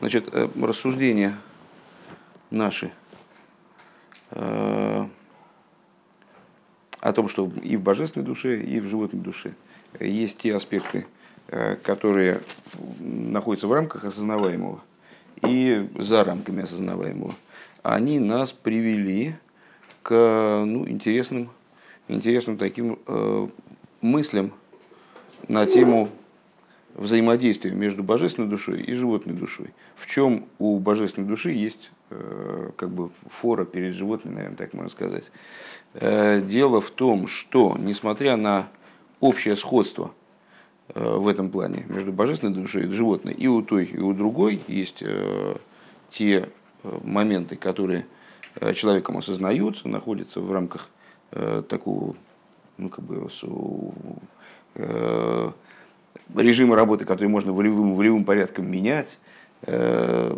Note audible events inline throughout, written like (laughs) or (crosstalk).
Значит, э, рассуждения наши э, о том, что и в божественной душе, и в животной душе есть те аспекты, э, которые находятся в рамках осознаваемого и за рамками осознаваемого, они нас привели к ну, интересным, интересным таким э, мыслям на тему взаимодействия между божественной душой и животной душой. В чем у божественной души есть э, как бы фора перед животной, наверное, так можно сказать. Э, дело в том, что, несмотря на общее сходство э, в этом плане между божественной душой и животной, и у той, и у другой есть те моменты, которые человеком осознаются, находятся в рамках такого ну, как бы, режима работы, который можно волевым, волевым порядком менять, э,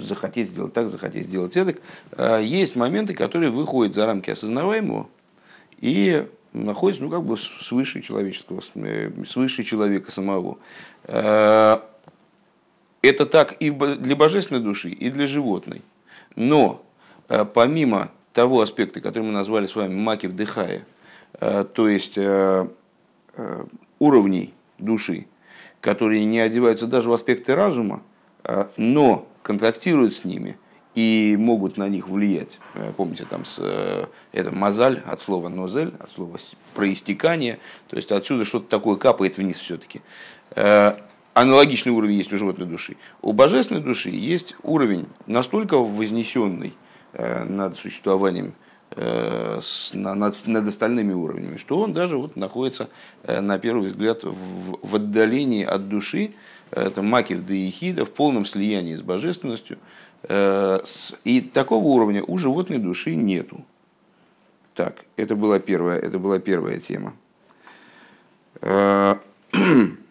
захотеть сделать так, захотеть сделать это. Э, есть моменты, которые выходят за рамки осознаваемого и находятся ну, как бы свыше человеческого, э, свыше человека самого. Это так и для божественной души, и для животной. Но помимо того аспекта, который мы назвали с вами маки вдыхая, то есть уровней души, которые не одеваются даже в аспекты разума, а, но контактируют с ними и могут на них влиять. Э, помните, там с, э, это мозаль от слова нозель, от слова проистекание, то есть отсюда что-то такое капает вниз все-таки. Э, аналогичный уровень есть у животной души. У божественной души есть уровень настолько вознесенный над существованием над, над остальными уровнями, что он даже вот находится, э, на первый взгляд, в, в отдалении от души, это макив да ехида, в полном слиянии с божественностью. Э, и такого уровня у животной души нету. Так, это была первая, это была первая тема. (clears throat)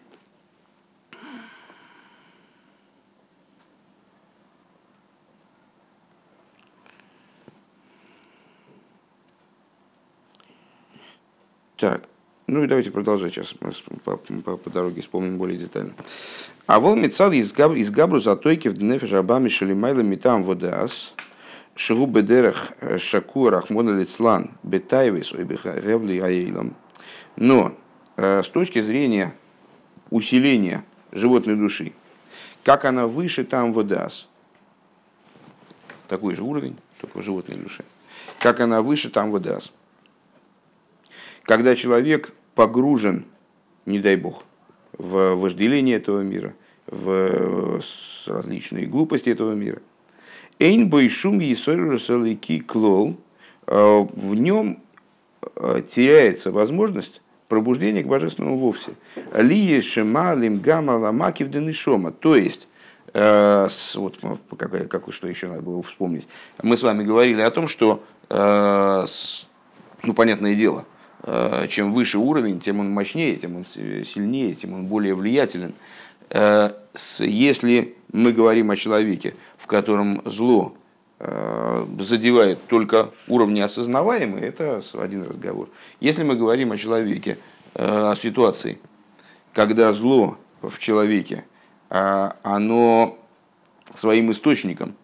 Так, ну и давайте продолжать сейчас по, по, по дороге вспомним более детально. А вол мецал из, габ, из габру затойки в днефе жабами шалимайла митам водас шигу бедерах э, шаку рахмона лицлан бетайвис ой ревли аейлам. Но э, с точки зрения усиления животной души, как она выше там водас, такой же уровень, только в животной душе, как она выше там водас – когда человек погружен, не дай бог, в вожделение этого мира, в различные глупости этого мира. Эйн бойшум есорюрасалики клол, а, в нем а, теряется возможность пробуждения к божественному вовсе. Лие шема лимгама ламаки в денишома. То есть, э, вот как, как, что еще надо было вспомнить. Мы с вами говорили о том, что, э, ну, понятное дело, Э, чем выше уровень, тем он мощнее, тем он сильнее, тем он более влиятелен. Э, если мы говорим о человеке, в котором зло э, задевает только уровни осознаваемые, это один разговор. Если мы говорим о человеке, о ситуации, когда зло в человеке, оно своим источником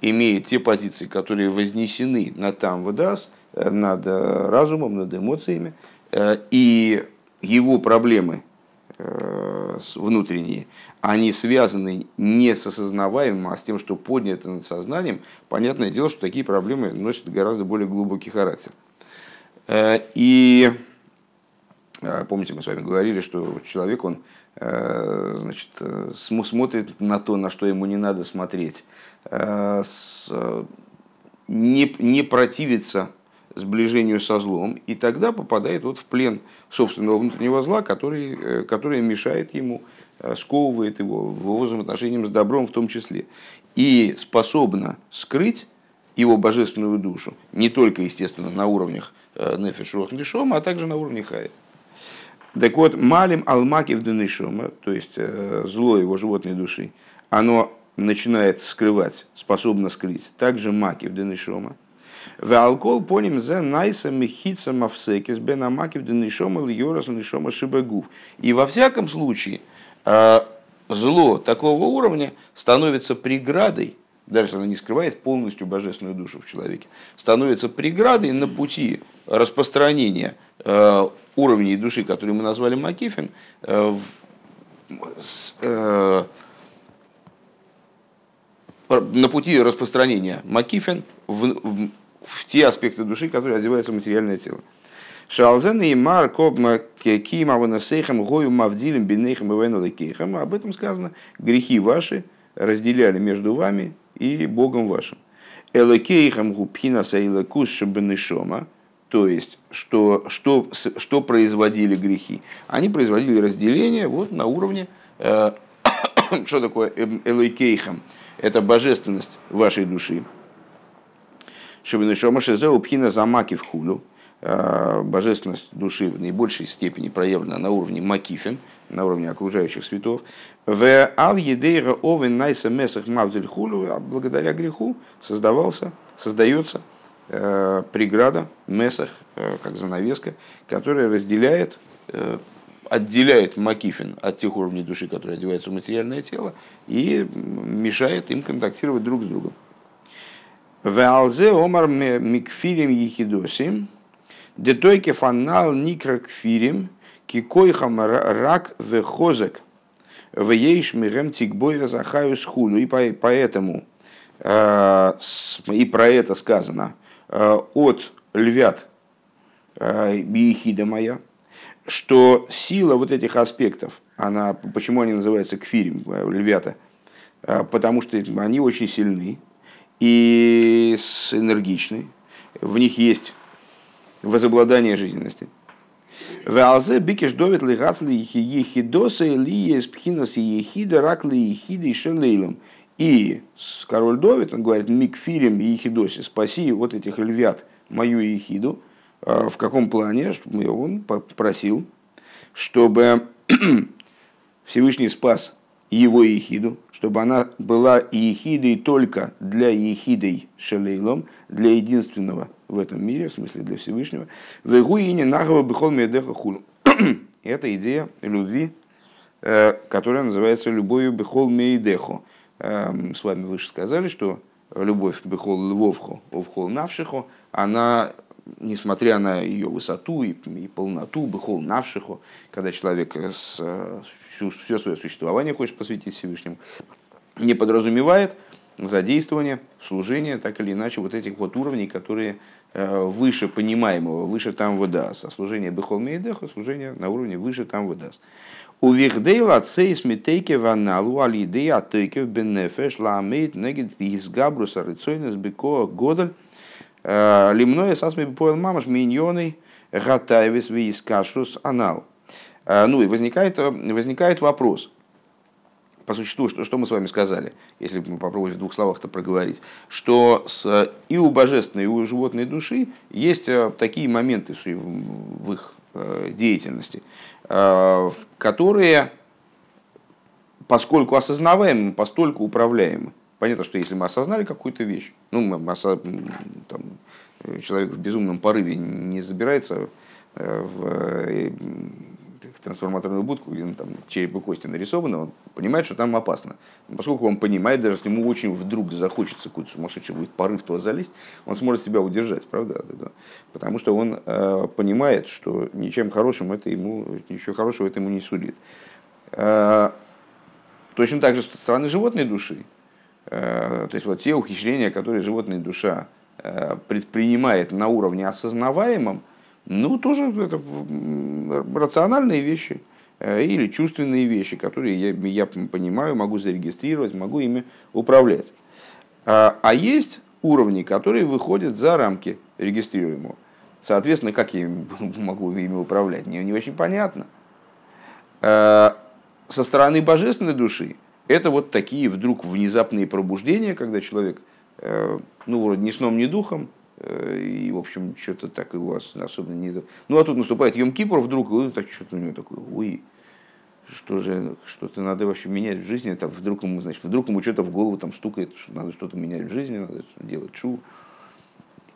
имеет те позиции, которые вознесены на там выдаст, над э, разумом, над эмоциями, э, и его проблемы э, внутренние, они связаны не с осознаваемым, а с тем, что поднято над сознанием, понятное дело, что такие проблемы носят гораздо более глубокий характер. И помните, мы с вами говорили, что человек, он значит, смотрит на то, на что ему не надо смотреть, не, не противится сближению со злом, и тогда попадает вот в плен собственного внутреннего зла, который, э, который мешает ему, э, сковывает его в его взаимоотношениям с добром в том числе. И способна скрыть его божественную душу, не только, естественно, на уровнях э, нефиш нишома, а также на уровне хая. Так вот, малим алмакив денишома, то есть зло его животной души, оно начинает скрывать, способно скрыть, также макив денишома, в алкоголь поним за найса мехица мавсекис бенамакив денишома льорас нишома шибагув. И во всяком случае, э, зло такого уровня становится преградой, даже если оно не скрывает полностью божественную душу в человеке, становится преградой на пути распространения э, уровней души, которые мы назвали Макифин, э, на пути распространения Макифин в, в, те аспекты души, которые одеваются в материальное тело. Шалзен и Мар Кобма Кима Ванасейхам Гою Мавдилем Бенейхам и Венелакейхам. Об этом сказано. Грехи ваши разделяли между вами и Богом вашим. Элакейхам Гупхина Саилакус Шабенешома. То есть, что, что, что производили грехи? Они производили разделение вот на уровне, э, (coughs) что такое Элакейхам? Это божественность вашей души. Шабенешома Шезеу Пхина Замаки в Хулю Э, божественность души в наибольшей степени проявлена на уровне макифин, на уровне окружающих светов. В ал едейра овен найса месах мавдель хулю, а благодаря греху создавался, создается э, преграда, месах, э, как занавеска, которая разделяет, э, отделяет макифин от тех уровней души, которые одеваются в материальное тело, и мешает им контактировать друг с другом. В алзе омар микфирим ехидосим, Детойке фанал никра кфирим, кикойхам рак вехозек, вееш мирем тикбой разахаю схулю. И поэтому, э, и про это сказано, э, от львят э, биехида моя, что сила вот этих аспектов, она, почему они называются кфирим, львята, потому что они очень сильны и энергичны, в них есть возобладание жизненности. Валзе бикиш довит ли ехидоса ли есть пхинас ехида рак ли ехида и шелейлом. И король Довид, он говорит, микфирим и ехидосе, спаси вот этих львят, мою ехиду. А в каком плане? Он попросил, чтобы (clears throat) Всевышний спас его ехиду, чтобы она была ехидой только для ехидой шелейлом, для единственного в этом мире, в смысле для Всевышнего. Вегуине нахава бихол медеха хулу. (clears throat) Это идея любви, э, которая называется любовью бихол мейдеху. Эм, с вами выше сказали, что любовь бихол львовху, овхол навшиху, она несмотря на ее высоту и, и полноту, бихол навшиху, когда человек с, всю, все свое существование хочет посвятить Всевышнему, не подразумевает задействование, служение, так или иначе, вот этих вот уровней, которые Э, выше понимаемого, выше там выдаст. А служение Бехол Мейдеха, служение на уровне выше там выдаст. У Вихдейла цейс митейке ваналу алидей атейке бенефеш ламейт негид из габруса рыцойнес беко годаль э, лимное сасме поел мамаш миньоной гатаевис вискашрус анал. Э, ну и возникает, возникает вопрос – по существу, что, что мы с вами сказали, если мы попробовать в двух словах-то проговорить, что с, и у божественной, и у животной души есть э, такие моменты в, их э, деятельности, э, которые, поскольку осознаваемы, постольку управляемы. Понятно, что если мы осознали какую-то вещь, ну, мы, там, человек в безумном порыве не забирается в трансформаторную будку, где там череп и кости нарисованы, он понимает, что там опасно. Но поскольку он понимает, даже если ему очень вдруг захочется какой-то сумасшедший будет порыв туда залезть, он сможет себя удержать, правда? Потому что он э, понимает, что ничем хорошим это ему, ничего хорошего это ему не сулит. Э, точно так же с стороны животной души. Э, то есть вот те ухищрения, которые животная душа э, предпринимает на уровне осознаваемом, ну, тоже это рациональные вещи э, или чувственные вещи, которые я, я понимаю, могу зарегистрировать, могу ими управлять. А, а есть уровни, которые выходят за рамки регистрируемого. Соответственно, как я (laughs) могу ими управлять, не, не очень понятно. А, со стороны божественной души это вот такие вдруг внезапные пробуждения, когда человек, э, ну, вроде ни сном, ни духом, Э, и, в общем, что-то так его особенно не... Ну, а тут наступает Йом Кипр вдруг, и так что-то у него такое, ой, что же, что-то надо вообще менять в жизни, там вдруг ему, значит, вдруг ему что-то в голову там стукает, что надо что-то менять в жизни, надо делать шу.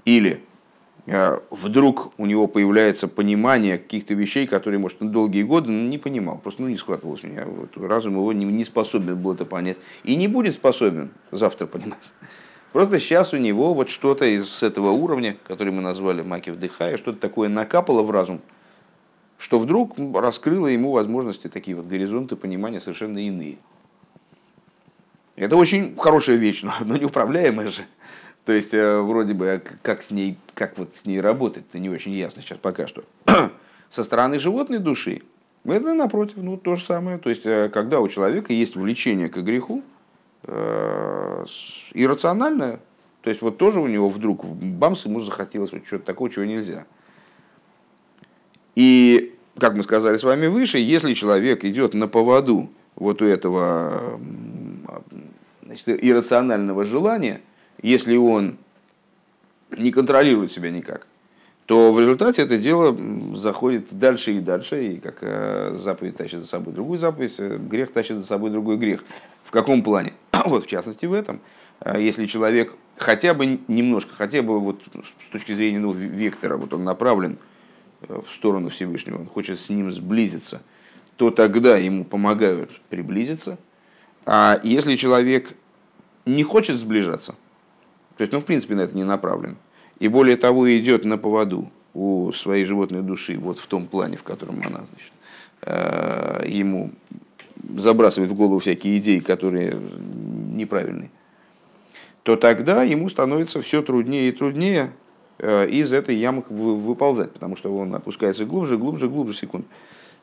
Или э, вдруг у него появляется понимание каких-то вещей, которые, может, на долгие годы не понимал, просто ну, не складывалось у меня. Вот, разум его не, не способен был это понять. И не будет способен завтра понимать. Просто сейчас у него вот что-то из этого уровня, который мы назвали маки вдыхая, что-то такое накапало в разум, что вдруг раскрыло ему возможности, такие вот горизонты понимания совершенно иные. Это очень хорошая вещь, но, но неуправляемая же. То есть, э, вроде бы, как с ней, как вот с ней работать, это не очень ясно сейчас пока что. (clears throat) Со стороны животной души, это напротив, ну то же самое. То есть, э, когда у человека есть влечение к греху, иррациональное. То есть вот тоже у него вдруг бамс ему захотелось вот чего-то такого, чего нельзя. И, как мы сказали с вами выше, если человек идет на поводу вот у этого значит, иррационального желания, если он не контролирует себя никак, то в результате это дело заходит дальше и дальше, и как э, заповедь тащит за собой другую заповедь, э, грех тащит за собой другой грех. В каком плане? (coughs) Вот в частности в этом. Э, если человек хотя бы немножко, хотя бы вот с точки зрения ну, вектора, вот он направлен в сторону Всевышнего, он хочет с ним сблизиться, то тогда ему помогают приблизиться. А если человек не хочет сближаться, то есть, ну, в принципе, на это не направлен, и более того идет на поводу у своей животной души, вот в том плане, в котором она значит, э, ему забрасывает в голову всякие идеи, которые неправильные, то тогда ему становится все труднее и труднее э, из этой ямы выползать, потому что он опускается глубже, глубже, глубже секунд.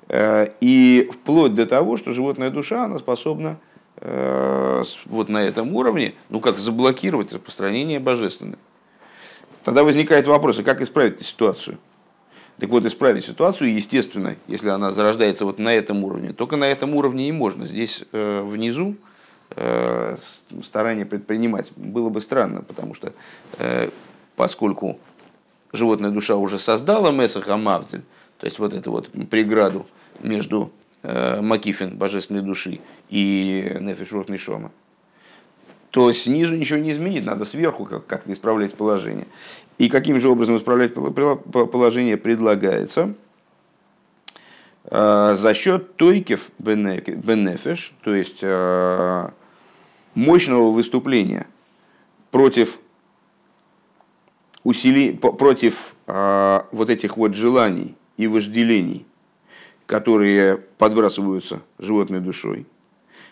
Э, и вплоть до того, что животная душа, она способна вот на этом уровне, ну как заблокировать распространение божественное. Тогда возникает вопрос, а как исправить эту ситуацию? Так вот, исправить ситуацию, естественно, если она зарождается вот на этом уровне, только на этом уровне и можно. Здесь э, внизу э, старание предпринимать было бы странно, потому что э, поскольку животная душа уже создала Месах Амавдель, то есть вот эту вот преграду между э, Макифин, божественной души, и Нефиш Рот Мишома, то снизу ничего не изменить, надо сверху как-то исправлять положение. И каким же образом исправлять положение предлагается? А, за счет тойкев бенефеш, то есть а, мощного выступления против усили, против а, вот этих вот желаний и вожделений, которые подбрасываются животной душой,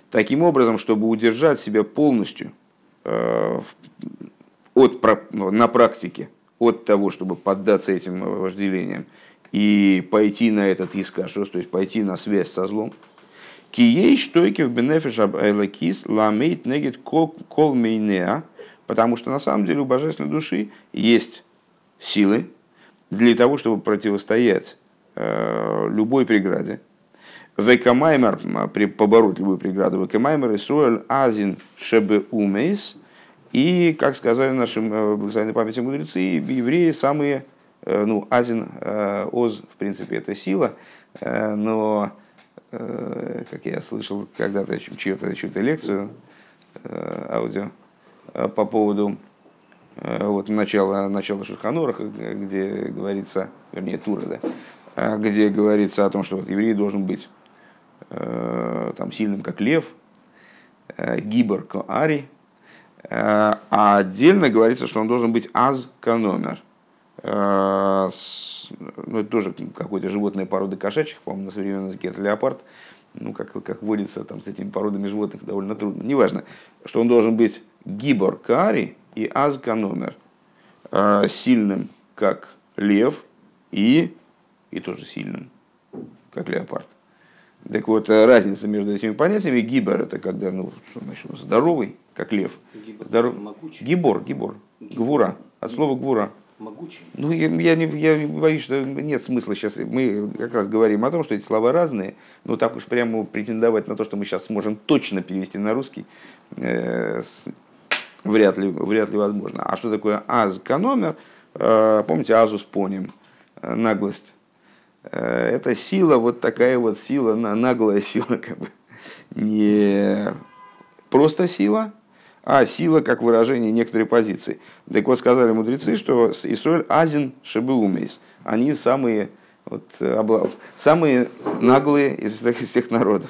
таким образом, чтобы удержать себя полностью от, на практике от того, чтобы поддаться этим вожделениям и пойти на этот искашос, то есть пойти на связь со злом. כי יש תוקף בנפש האלקית לעמוד נגד כל מונע, потому что на самом деле у божественной души есть силы для того, чтобы противостоять э, любой преграде, וכמאמר, побороть любую преграду, וכמאמר ישראל עזין שבאומות. И, как сказали наши э, благословенной памяти мудрецы, евреи самые, э, ну, עזין, э, עז, в принципе, это сила, но, как я слышал когда-то чью-то чью лекцию, аудио, по поводу вот, начала, начала Шурханораха, где говорится, вернее, Тура, да, где говорится о том, что вот еврей должен быть там, сильным, как лев, гибор ари, а отдельно говорится, что он должен быть аз каномер. Ну, это тоже какой-то животной породы кошачьих, по-моему, на современном языке это леопард. Ну, как, как водится там с этими породами животных, довольно трудно. Неважно, что он должен быть гибор каари и аз каномер. Сильным, как лев, и, и тоже сильным, как леопард. Так вот, э, разница между этими понятиями, гибор это когда ну, значит, здоровый, как лев. Гибор, Здоров... гибор, гибор, гвура, от слова гвура. Могучий. Ну, я, я, не, я боюсь, что нет смысла сейчас. Мы как раз говорим о том, что эти слова разные, но так уж прямо претендовать на то, что мы сейчас сможем точно перевести на русский, э, с, вряд, ли, вряд ли возможно. А что такое аз-каномер? Э, помните, азус поним, э, наглость Э, это сила, вот такая вот сила, наглая сила, как бы. не просто сила, а сила как выражение некоторой позиции. Так вот, сказали мудрецы, что Исраиль Азин Шебеумейс. Они самые, вот, самые наглые из всех, из всех народов.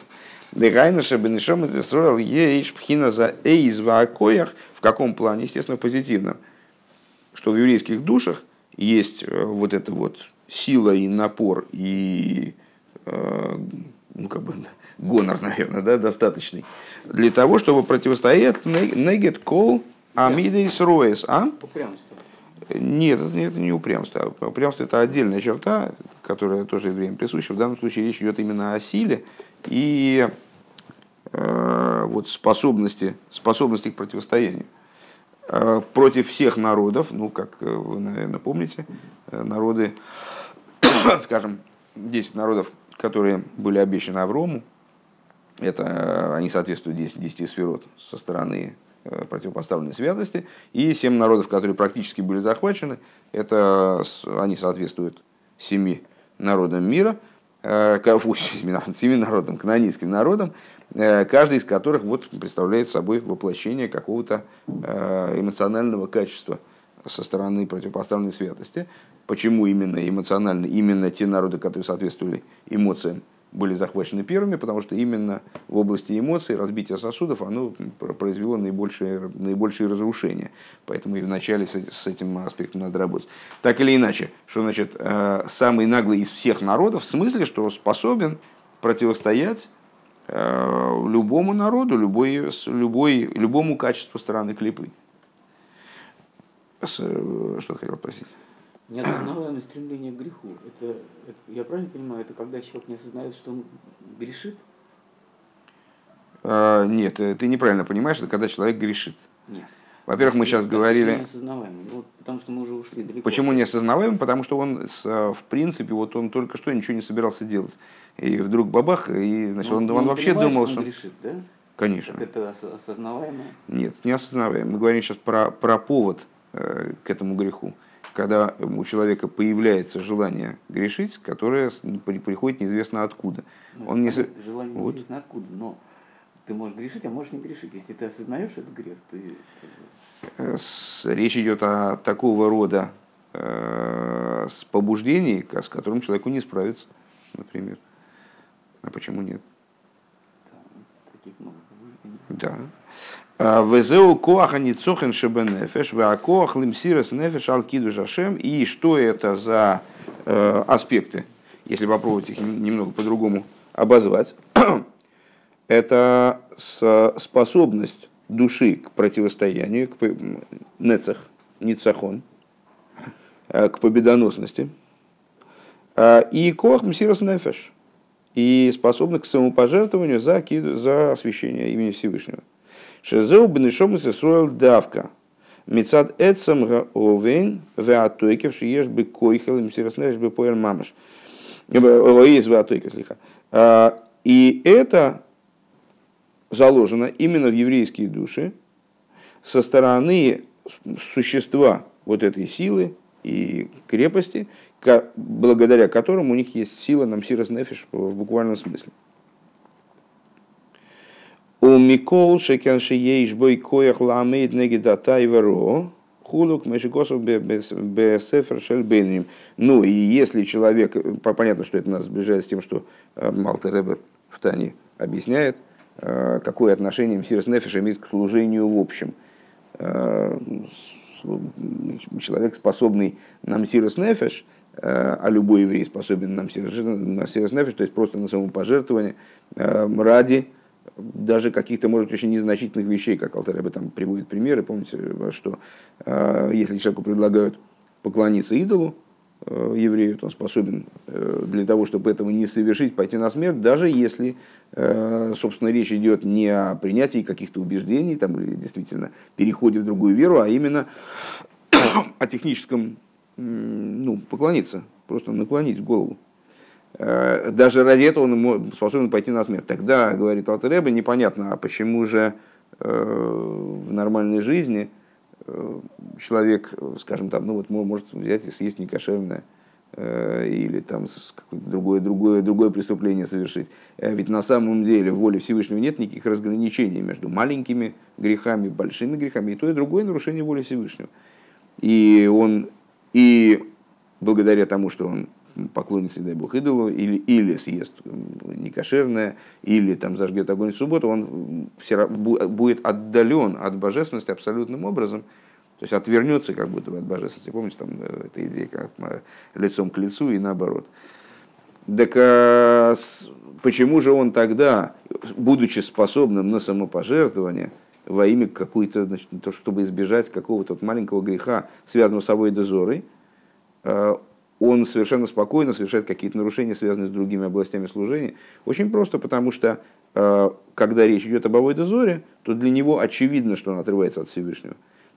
Дегайна Шебенишом из Исраиль Ейш Пхина за Эйз Ваакоях. В каком плане? Естественно, позитивном. Что в еврейских душах есть э, вот эта вот сила и напор и э, ну, как бы, гонор, наверное, да, достаточный, для того, чтобы противостоять негет кол амидейс роес. А? Нет, это, это не упрямство. Упрямство это отдельная черта, которая тоже время присуща. В данном случае речь идет именно о силе и э, вот способности, способности к противостоянию. Э, против всех народов, ну, как вы, наверное, помните, э, народы, (coughs) скажем, 10 народов, которые были обещаны Аврому, это э, они соответствуют 10, 10 сферот со стороны э, противопоставленной святости. И семь народов, которые практически были захвачены, это они соответствуют семи народам мира, э, (laughs) семи народам, канонийским народам, каждый из которых вот представляет собой воплощение какого-то эмоционального качества со стороны противопоставленной святости. Почему именно эмоционально, именно те народы, которые соответствовали эмоциям были захвачены первыми, потому что именно в области эмоций разбитие сосудов оно произвело наибольшее, наибольшее разрушение. Поэтому и вначале с, с этим аспектом надо работать. Так или иначе, что значит э, самый наглый из всех народов, в смысле, что способен противостоять э, любому народу, любой, любой, любому качеству стороны клипы. Э, что ты хотел спросить? Неосознаваемое стремление к греху. Это, это, я правильно понимаю, это когда человек не осознает, что он грешит? А, нет, э, ты неправильно понимаешь, это когда человек грешит. Нет. Во-первых, мы сейчас говорили... Неосознаваемый, ну, потому что мы уже ушли далеко. Почему неосознаваемый? Потому что он, э, в принципе, вот он только что ничего не собирался делать. И вдруг бабах, и значит, он, он, он вообще думал, что... Он грешит, да? Конечно. Так это осознаваемо? Нет, не осознаваемо. Мы говорим сейчас про, про повод э, к этому греху когда у человека появляется желание грешить, которое приходит неизвестно откуда. Ну, Он не... Желание вот. неизвестно откуда, но ты можешь грешить, а можешь не грешить. Если ты осознаешь этот грех, ты... Э, речь идет о такого рода э, с побуждений, с которым человеку не справиться, например. А почему нет? Да, Везеу коаха ницохен шебенефеш, веакоах лимсирас нефеш алкиду жашем. И что это за э, аспекты, если попробовать их немного по-другому обозвать? (clears throat) это способность души к противостоянию, к нецах, ницахон, э, к победоносности. Э, и коах мсирас нефеш. И способность к самопожертвованию за, за освящение имени Всевышнего. Шезеу бенешом Исруэл давка. Мецад эцам гаовен веатойкев шиеш бы койхел им сироснеш бы поэр мамаш. Оис веатойкев слиха. И это заложено именно в еврейские души со стороны существа вот этой силы и крепости, благодаря которым у них есть сила нам сирос нефиш в буквальном смысле. У Микол Шекен Шиеш Бой Коях Ламейд Негидата Иверо, Хулук Мешикосов Бесефер Шельбейним. Ну и если человек, понятно, что это нас сближает с тем, что Малтер Ребе в Тане объясняет, какое отношение Мсирс Нефиш имеет к служению в общем. Человек, способный на Мсирс Нефиш, а любой еврей способен на Мсирс Нефиш, то есть просто на самопожертвование ради даже каких-то, может очень незначительных вещей, как Алтареба там приводит примеры, помните, что э, если человеку предлагают поклониться идолу, э, еврею, то он способен э, для того, чтобы этого не совершить, пойти на смерть, даже если, собственно, речь идет не о принятии каких-то убеждений, там, или действительно переходе в другую веру, а именно (coughs) о техническом, ну, поклониться, просто наклонить голову. Э, даже ради этого он способен пойти на смерть. Тогда, говорит Алтереба, непонятно, а почему же э, в нормальной жизни э, человек, скажем там, ну вот может взять и съесть некошерное или там другое, другое, другое преступление совершить. Ведь на самом деле в воле Всевышнего нет никаких разграничений между маленькими грехами, большими грехами, и то и другое нарушение воли Всевышнего. И он, и благодаря тому, что он поклонится, дай бог, идолу, или, или съест некошерное, или там зажгет огонь в субботу, он все, будет отдален от божественности абсолютным образом, то есть отвернется как будто бы от божественности. Помните, там э, эта идея как лицом к лицу и наоборот. Так а, почему же он тогда, будучи способным на самопожертвование, во имя какой-то, значит, то, чтобы избежать какого-то маленького греха, связанного с собой дозорой, а, он совершенно спокойно совершает какие-то нарушения, связанные с другими областями служения. Очень просто, потому что э, когда речь идет об Авой Дозоре, то для него очевидно, что он отрывается от Всевышнего.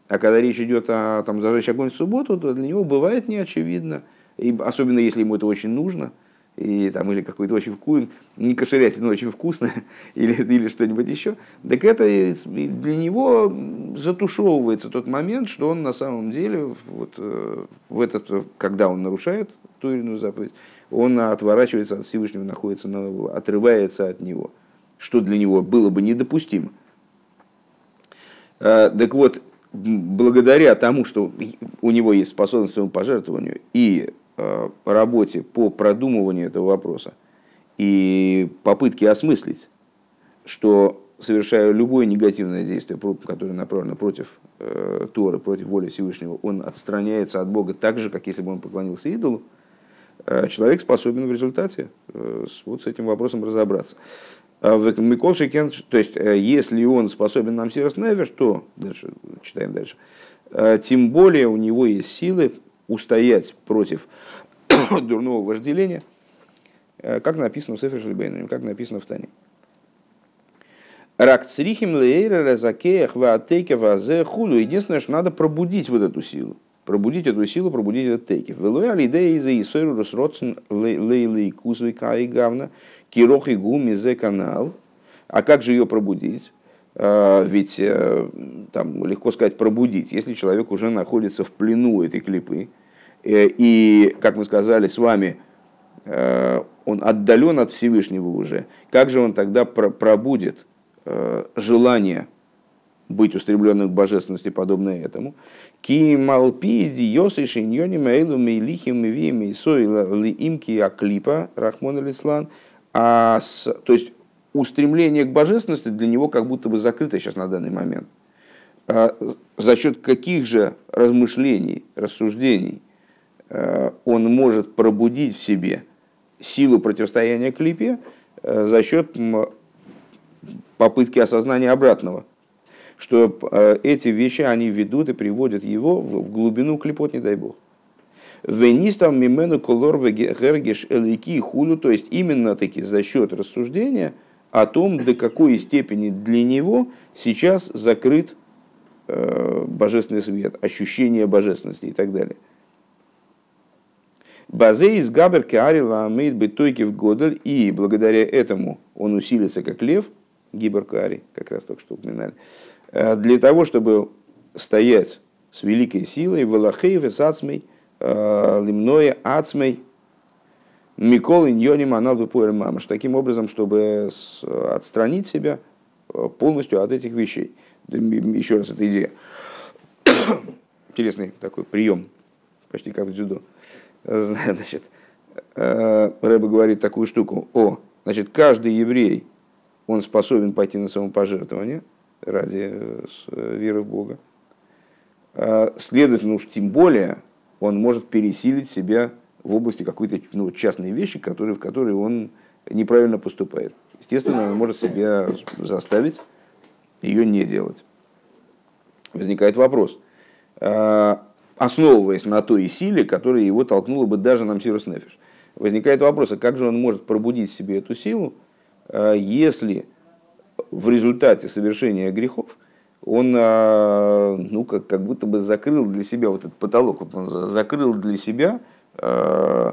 А когда речь идет о там, зажечь огонь в субботу, то для него бывает неочевидно. И особенно если ему это очень нужно – и, там, или какой-то очень вкусный, не кошерятина, но очень вкусное, (laughs) или, или что-нибудь еще, так это для него затушевывается тот момент, что он на самом деле, вот, э, в этот, когда он нарушает ту или иную заповедь, он отворачивается от Всевышнего, находится, на, отрывается от него, что для него было бы недопустимо. Э, так вот, благодаря тому, что у него есть способность к пожертвованию и Э, работе по продумыванию этого вопроса и попытке осмыслить, что совершая любое негативное действие, которое направлено против э, Торы, против воли Всевышнего, он отстраняется от Бога так же, как если бы он поклонился идолу, э, человек способен в результате э, с, вот с этим вопросом разобраться. А Микол Шекен, то есть, э, если он способен нам Сирос Невер, что, дальше, читаем дальше, э, тем более у него есть силы устоять против (coughs) дурного вожделения, э, как написано в Сефер Шлибейну, как написано в Тане. Рак црихим лейра разакеях ваатейке вазе худу. Единственное, что надо пробудить вот эту силу. Пробудить эту силу, пробудить этот тейкев. Велуя лидея из-за Исойру Росроцен лейлей кузвы кай гавна кирох и гуми зе канал. А как же ее пробудить? А, ведь э, там легко сказать пробудить, если человек уже находится в плену этой клипы, и, как мы сказали с вами, э, он отдален от Всевышнего уже, как же он тогда пробудет желание быть устремленным к божественности, подобно этому. Ки малпиди йосы шиньони мейлу мейлихим имки аклипа рахмон алислан. А то есть устремление к божественности для него как будто бы закрыто сейчас на данный момент. А за счет каких же размышлений, рассуждений он может пробудить в себе силу противостояния клипе а, за счет попытки осознания обратного, что эти вещи они ведут и приводят его в глубину клипот, не дай бог. Венистам мимену колор гергеш элики худу, то есть именно таки за счет рассуждения – о том, до какой степени для него сейчас закрыт э, божественный свет, ощущение божественности и так далее. Базе из Габер Каарила Амейд Бетойки в Годель, и благодаря этому он усилится как лев, Гибер Каари, как раз только что упоминали, э, для того, чтобы стоять с великой силой, Валахей, Весацмей, э, Лимное, Ацмей, Микол Иньони Манал Бепуэр Мамаш. Таким образом, чтобы отстранить себя э, полностью от этих вещей. Еще раз, эта идея. (coughs) Интересный такой прием, почти как в дзюдо. Значит, э, Рэба говорит такую штуку. О, значит, каждый еврей, он способен пойти на самопожертвование ради э, веры в Бога. Следовательно, уж тем более он может пересилить себя в области какой-то ну, частной вещи, которые, в которые он неправильно поступает. Естественно, он может себя заставить ее не делать. Возникает вопрос. А, основываясь на той силе, которая его толкнула бы даже на Мсирус Нефиш. Возникает вопрос, а как же он может пробудить в себе эту силу, а, если в результате совершения грехов он а, ну, как, как будто бы закрыл для себя вот этот потолок, он закрыл для себя Э,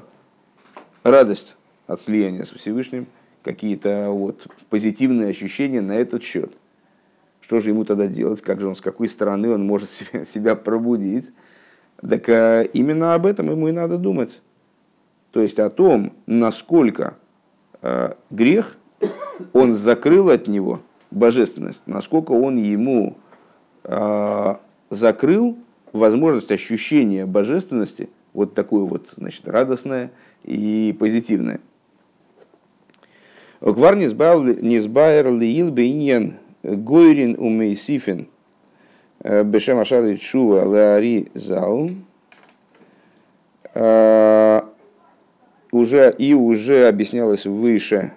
радость от слияния с Всевышним, какие-то вот позитивные ощущения на этот счет. Что же ему тогда делать? Как же он, с какой стороны он может (laughs) себя, себя пробудить? Так а, именно об этом ему и надо думать. то есть о том, насколько э, грех, он закрыл от него божественность, насколько он ему э, закрыл возможность ощущения божественности, вот такое вот, значит, радостное и позитивное. Низбайр лиил бейньян гойрин умейсифин бешем ашар шува лаари зал уже и уже объяснялось выше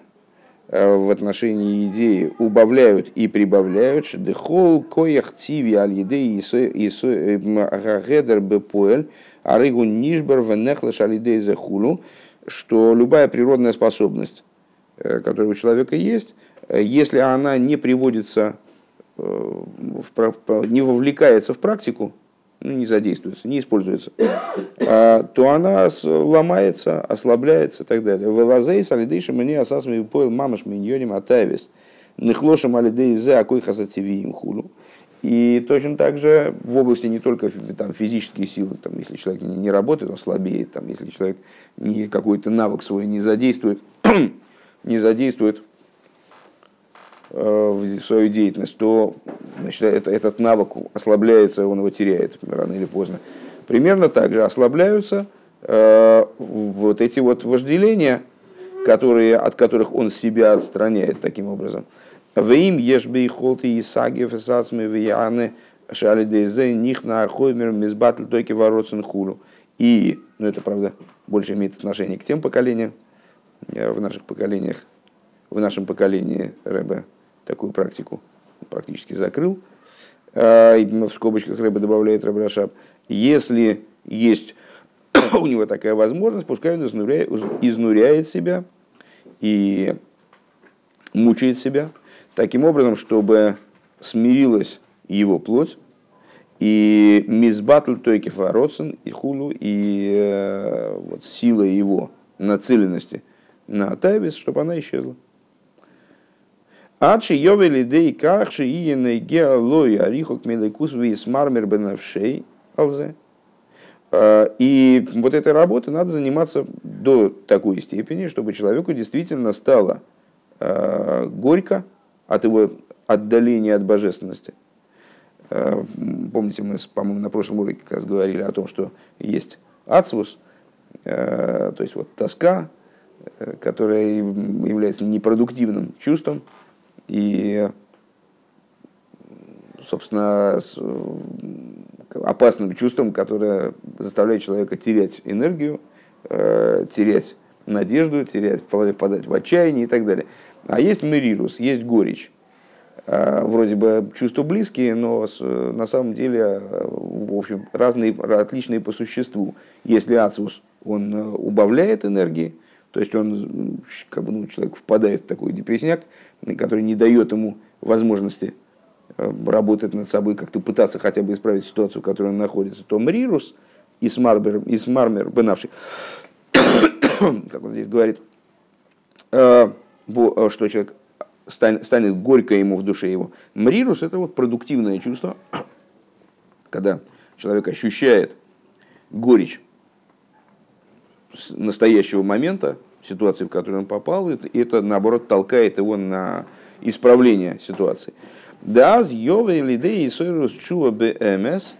Э, в отношении идеи убавляют и прибавляют, дехол коях тиви аль едей гагедер бепуэль, арыгу нишбер венехлеш алидей зехулу, что любая природная способность, э, которая у человека есть, э, если она не приводится, не вовлекается в практику, ну, не задействуется, не используется, (coughs) а, то она ломается, ослабляется и так далее. Велазей салидейшим мне асасми поил мамаш миньоним атавис. Нехлошим алидей зе акой хасативиим хулу. И точно так же в области не только там, физические силы, там, если человек не, не работает, он слабеет, там, если человек не, какой-то навык свой не задействует, (coughs) не задействует в свою деятельность, то значит, это, этот навык ослабляется, он его теряет рано или поздно. Примерно так же ослабляются э, вот эти вот вожделения, которые, от которых он себя отстраняет таким образом. Вим ешбей холты и сагев сасмы вияны шалидейзе них на хоймер мизбатл только воротсен хулу. И, ну это правда, больше имеет отношение к тем поколениям, э, в наших поколениях, в нашем поколении Рэбе такую практику практически закрыл. А, в скобочках Рэба добавляет Рабрашаб. Если есть (coughs) у него такая возможность, пускай он изнуряет, изнуряет себя и мучает себя таким образом, чтобы смирилась его плоть, и мизбатл тойкефа родсен и хулу, и э, вот, сила его нацеленности на тайвис, чтобы она исчезла. Адши йовели дей кахши иены геолой арихок мелekус вис мармер бенавшей алзе. А, и вот этой работой надо заниматься до такой степени, чтобы человеку действительно стало а, горько от его отдаления от божественности. А, помните, мы, по-моему, на прошлом уроке как раз говорили о том, что есть ацвус, то есть вот тоска, которая является непродуктивным чувством, и, собственно, с опасным чувством, которое заставляет человека терять энергию, э, терять надежду, терять, подать в отчаяние и так далее. А есть мерирус, есть горечь. Э, вроде бы чувства близкие, но на самом деле, э, в общем, разные, отличные по существу. Если ациус, он убавляет энергии, то есть он, как бы, ну, человек впадает в такой депрессняк, который не дает ему возможности э, работать над собой, как-то пытаться хотя бы исправить ситуацию, в которой он находится, то Мрирус и Смармер, и Смармер Бенавший, (coughs) как он здесь говорит, э, э, что человек станет горько ему в душе его. Мрирус – это вот продуктивное чувство, (coughs) когда человек ощущает горечь настоящего момента, ситуации, в которую он попал, и это, наоборот, толкает его на исправление ситуации. Да, йове лидей и сойрус чува бмс,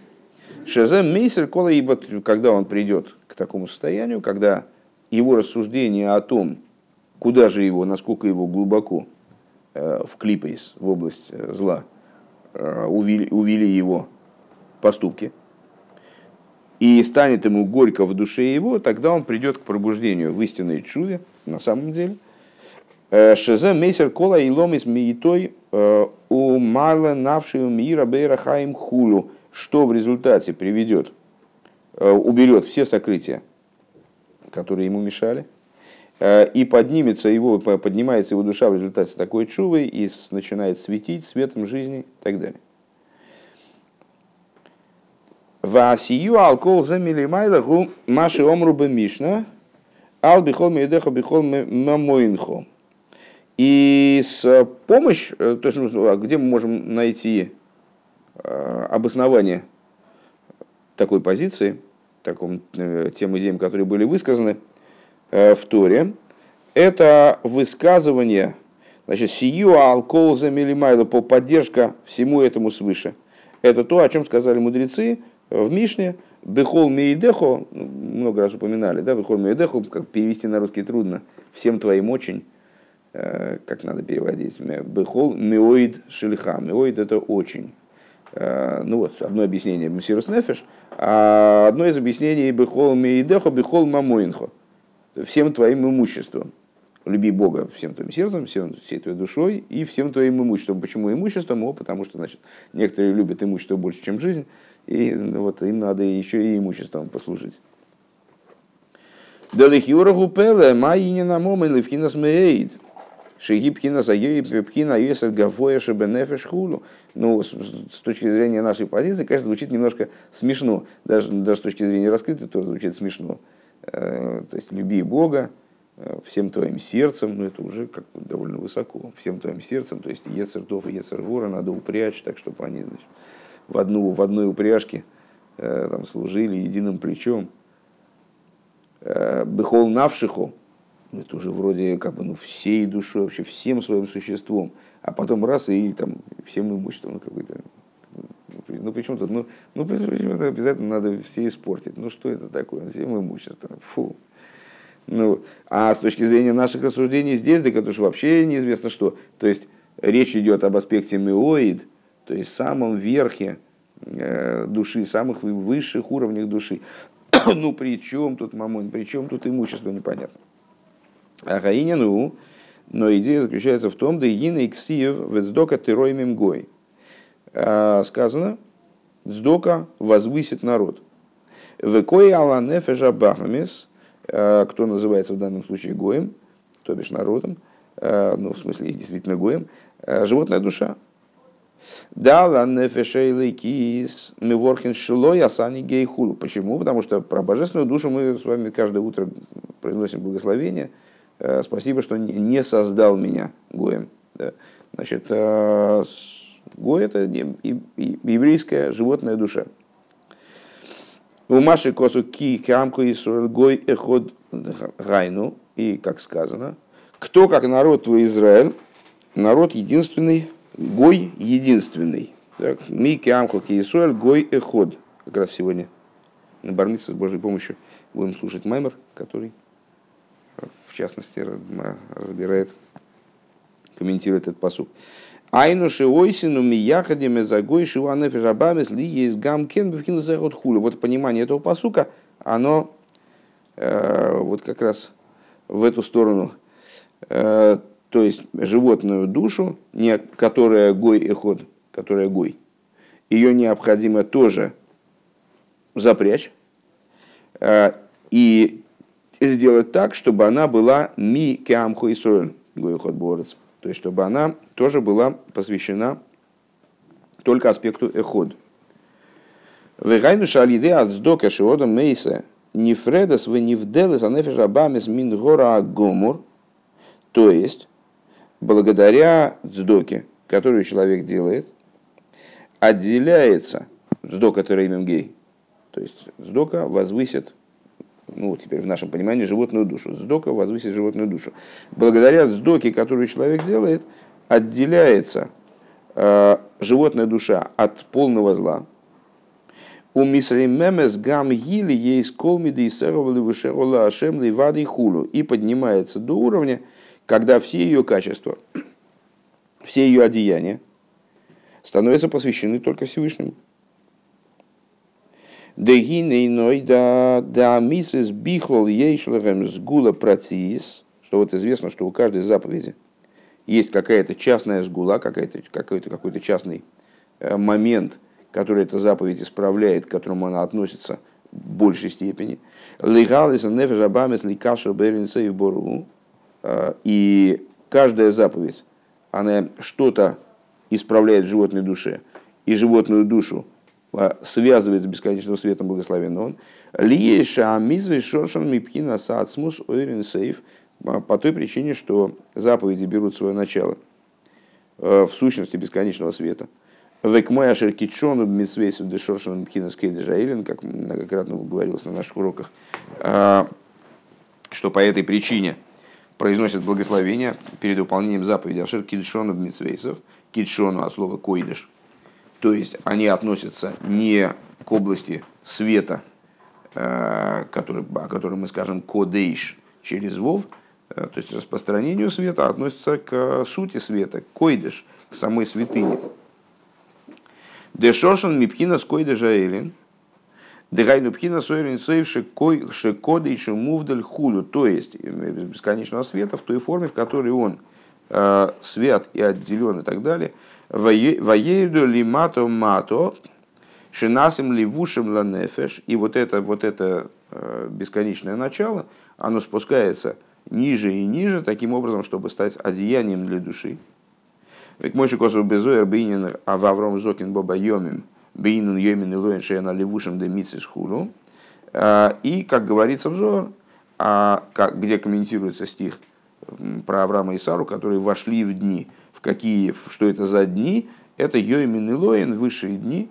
шезе мейсер кола, и вот когда он придет к такому состоянию, когда его рассуждение о том, куда же его, насколько его глубоко э, вклипаясь в область э, зла, э, увели, увели его поступки – и станет ему горько в душе его, тогда он придет к пробуждению в истинной чуве, на самом деле. Э, Шезе мейсер кола и ломис миитой э, у мала навшию мира бейра хаим хулу, что в результате приведет, э, уберет все сокрытия, которые ему мешали, и поднимется его, поднимается его душа в результате такой чувы и начинает светить светом жизни и так далее. Васию алкол за милимайлаху маши омру мишна, ал бихол мейдеха бихол мамоинхо. И с помощью, то есть, ну, а где мы можем найти э, обоснование такой позиции, таком, э, тем идеям, которые были высказаны, в Торе, это высказывание, значит, сию алкол замелимайла по поддержка всему этому свыше. Это то, о чем сказали мудрецы в Мишне, Бехол Мейдехо, много раз упоминали, да, Бехол Мейдехо, как перевести на русский трудно, всем твоим очень, э, как надо переводить, Бехол Меоид Шельха, Меоид это очень. Э, ну вот, одно объяснение Мессирус Нефеш, а одно из объяснений Бехол Мейдехо, Бехол Мамоинхо, всем твоим имуществом. Люби Бога всем твоим сердцем, всем, всей твоей душой и всем твоим имуществом. Почему имуществом? О, потому что, значит, некоторые любят имущество больше, чем жизнь, и ну, вот им надо еще и имуществом послужить. Далихиура гупеле, майнина момен левхина смеет. Шиги пхина сагей пхина есер гафоя шебенефеш хулу. Ну, с, точки зрения нашей позиции, конечно, звучит немножко смешно. Даже, даже с точки зрения раскрытой тоже звучит смешно. Э, то есть, люби Бога, Э, всем твоим сердцем, ну это уже как довольно высоко, всем твоим сердцем, то есть Ецертов и Ецервора надо упрячь, так чтобы они значит, в, одну, в одной упряжке э, там, служили единым плечом. Э, Бехол навшиху, ну, это уже вроде как бы ну, всей душой, вообще всем своим существом, а потом раз и там всем имуществом ну, какой-то. Ну почему тут, ну, ну почему обязательно надо все испортить, ну что это такое, всем имуществом, фу. Ну, а с точки зрения наших рассуждений здесь, да это уж вообще неизвестно что. То есть речь идет об аспекте миоид, то есть самом верхе э, души, самых высших уровнях души. (coughs) ну, при чем тут мамон, при чем тут имущество, непонятно. А Гаиня, ну, но идея заключается в том, да егина иксиев вецдока тероймим гой. А, сказано, Дздока возвысит народ. Векой ала нефежа бахамес – Э, кто называется в данном случае Гоем, то бишь народом, э, ну, в смысле, (laughs) действительно Гоем, животная душа. Дала нефешейлы кис миворхин шилой асани гейхул. Почему? Потому что про божественную душу мы с вами каждое утро произносим благословение. Спасибо, что не создал меня Гоем. Значит, Гой это еврейская животная душа. У Маши косу ки камку Исруэл гой эход гайну. И, как сказано, кто как народ твой Израиль, народ единственный, гой единственный. Так, ми киамху ки Исруэль гой эход. Как раз сегодня на Бармитсу с Божьей помощью будем слушать Маймер, который, в частности, разбирает, комментирует этот посуд. Айну шиойсину мияхадиме загой шиванефи жабамес ли есть гамкен бифхин заход хули. Вот понимание этого посука, оно э, вот как раз в эту сторону. Э, то есть животную душу, не, которая гой и ход, которая гой, ее необходимо тоже запрячь э, и сделать так, чтобы она была ми кямху и гой ход борец то есть, чтобы она тоже была посвящена только аспекту эход. Вегайну шалиде от сдока шиода мейса нефредас вы нефделес анефеш абамес мин гора гомур. То есть, благодаря дздоке, которую человек делает, отделяется дздока гей. То есть, дздока возвысит ну, теперь в нашем понимании, животную душу. Сдока возвысит животную душу. Благодаря сдоке, которую человек делает, отделяется э, животная душа от полного зла. У мемес гам гили ей сколмиды и сэровали вышерола ашемли вады и хулу. И поднимается до уровня, когда все ее качества, (clears throat) все ее одеяния становятся посвящены только Всевышнему. Дегинейной да да мисс бихлол ейшлахем сгула процис, что вот известно, что у каждой заповеди есть какая-то частная сгула, какой-то какой-то какой-то частный э, момент, который эта заповедь исправляет, к которому она относится в большей степени. Легалис нефежабамес ликашу беринсей бору. Э, и каждая заповедь, она что-то исправляет в животной душе, и животную душу а, связывает с бесконечным светом благословен. Лиеша мизвей шоршан мипхина сацмус ойрин сейф а, по той причине, что заповеди берут свое начало а, в сущности бесконечного света. Векмой ашеркичон митсвейсу де шоршан мипхина скейли жаилин, как многократно говорилось на наших уроках. что по этой причине произносят благословение перед выполнением заповеди Ашир Кидшону Бмитсвейсов, Кидшону от слова койдыш. То есть они относятся не к области света, э, который, о котором мы скажем кодейш через вов, э, то есть распространению света, а относятся к сути света, к койдыш, к самой святыне. Дешошен мипхина с койдыша элин – Дыгайну пхина сойрин сейв шекоды и мувдаль хулю. То есть, без бесконечного света в той форме, в которой он э, свят и отделен и так далее. Воейду ли мато мато, шинасим ливушем ланефеш. И вот это, вот это э, бесконечное начало, оно спускается ниже и ниже, таким образом, чтобы стать одеянием для души. Ведь мой шикосов безоер бинин ававром зокин боба йомим – Бейнун Йомин и Лоин Шейна Левушем де Митсис Хулу. А, и, как говорится взор, а, где комментируется стих про Авраама и Сару, которые вошли в дни. В какие, что это за дни? Это Йомин и Лоин, высшие дни,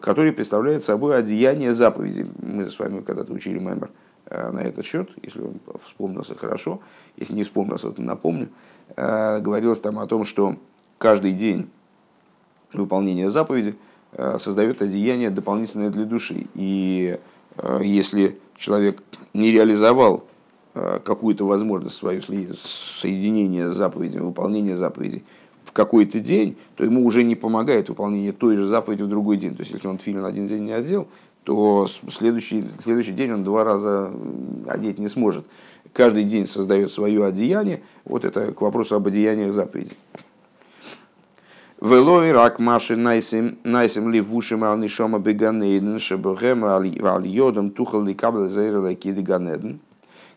которые представляют собой одеяние заповеди. Мы с вами когда-то учили мембер э, на этот счет, если он вспомнился хорошо, если не вспомнился, то напомню. Э, говорилось там о том, что каждый день выполнения заповеди – создает одеяние дополнительное для души. И э, если человек не реализовал э, какую-то возможность свою соединения с заповедями, выполнения заповедей в какой-то день, то ему уже не помогает выполнение той же заповеди в другой день. То есть, если он филин один день не одел, то следующий, следующий день он два раза одеть не сможет. Каждый день создает свое одеяние. Вот это к вопросу об одеяниях заповедей. Велой рак маши найсим найсим ли вушим ал нишома беганейден шебухем ал йодом тухал ли кабл зейра лакиды ганеден.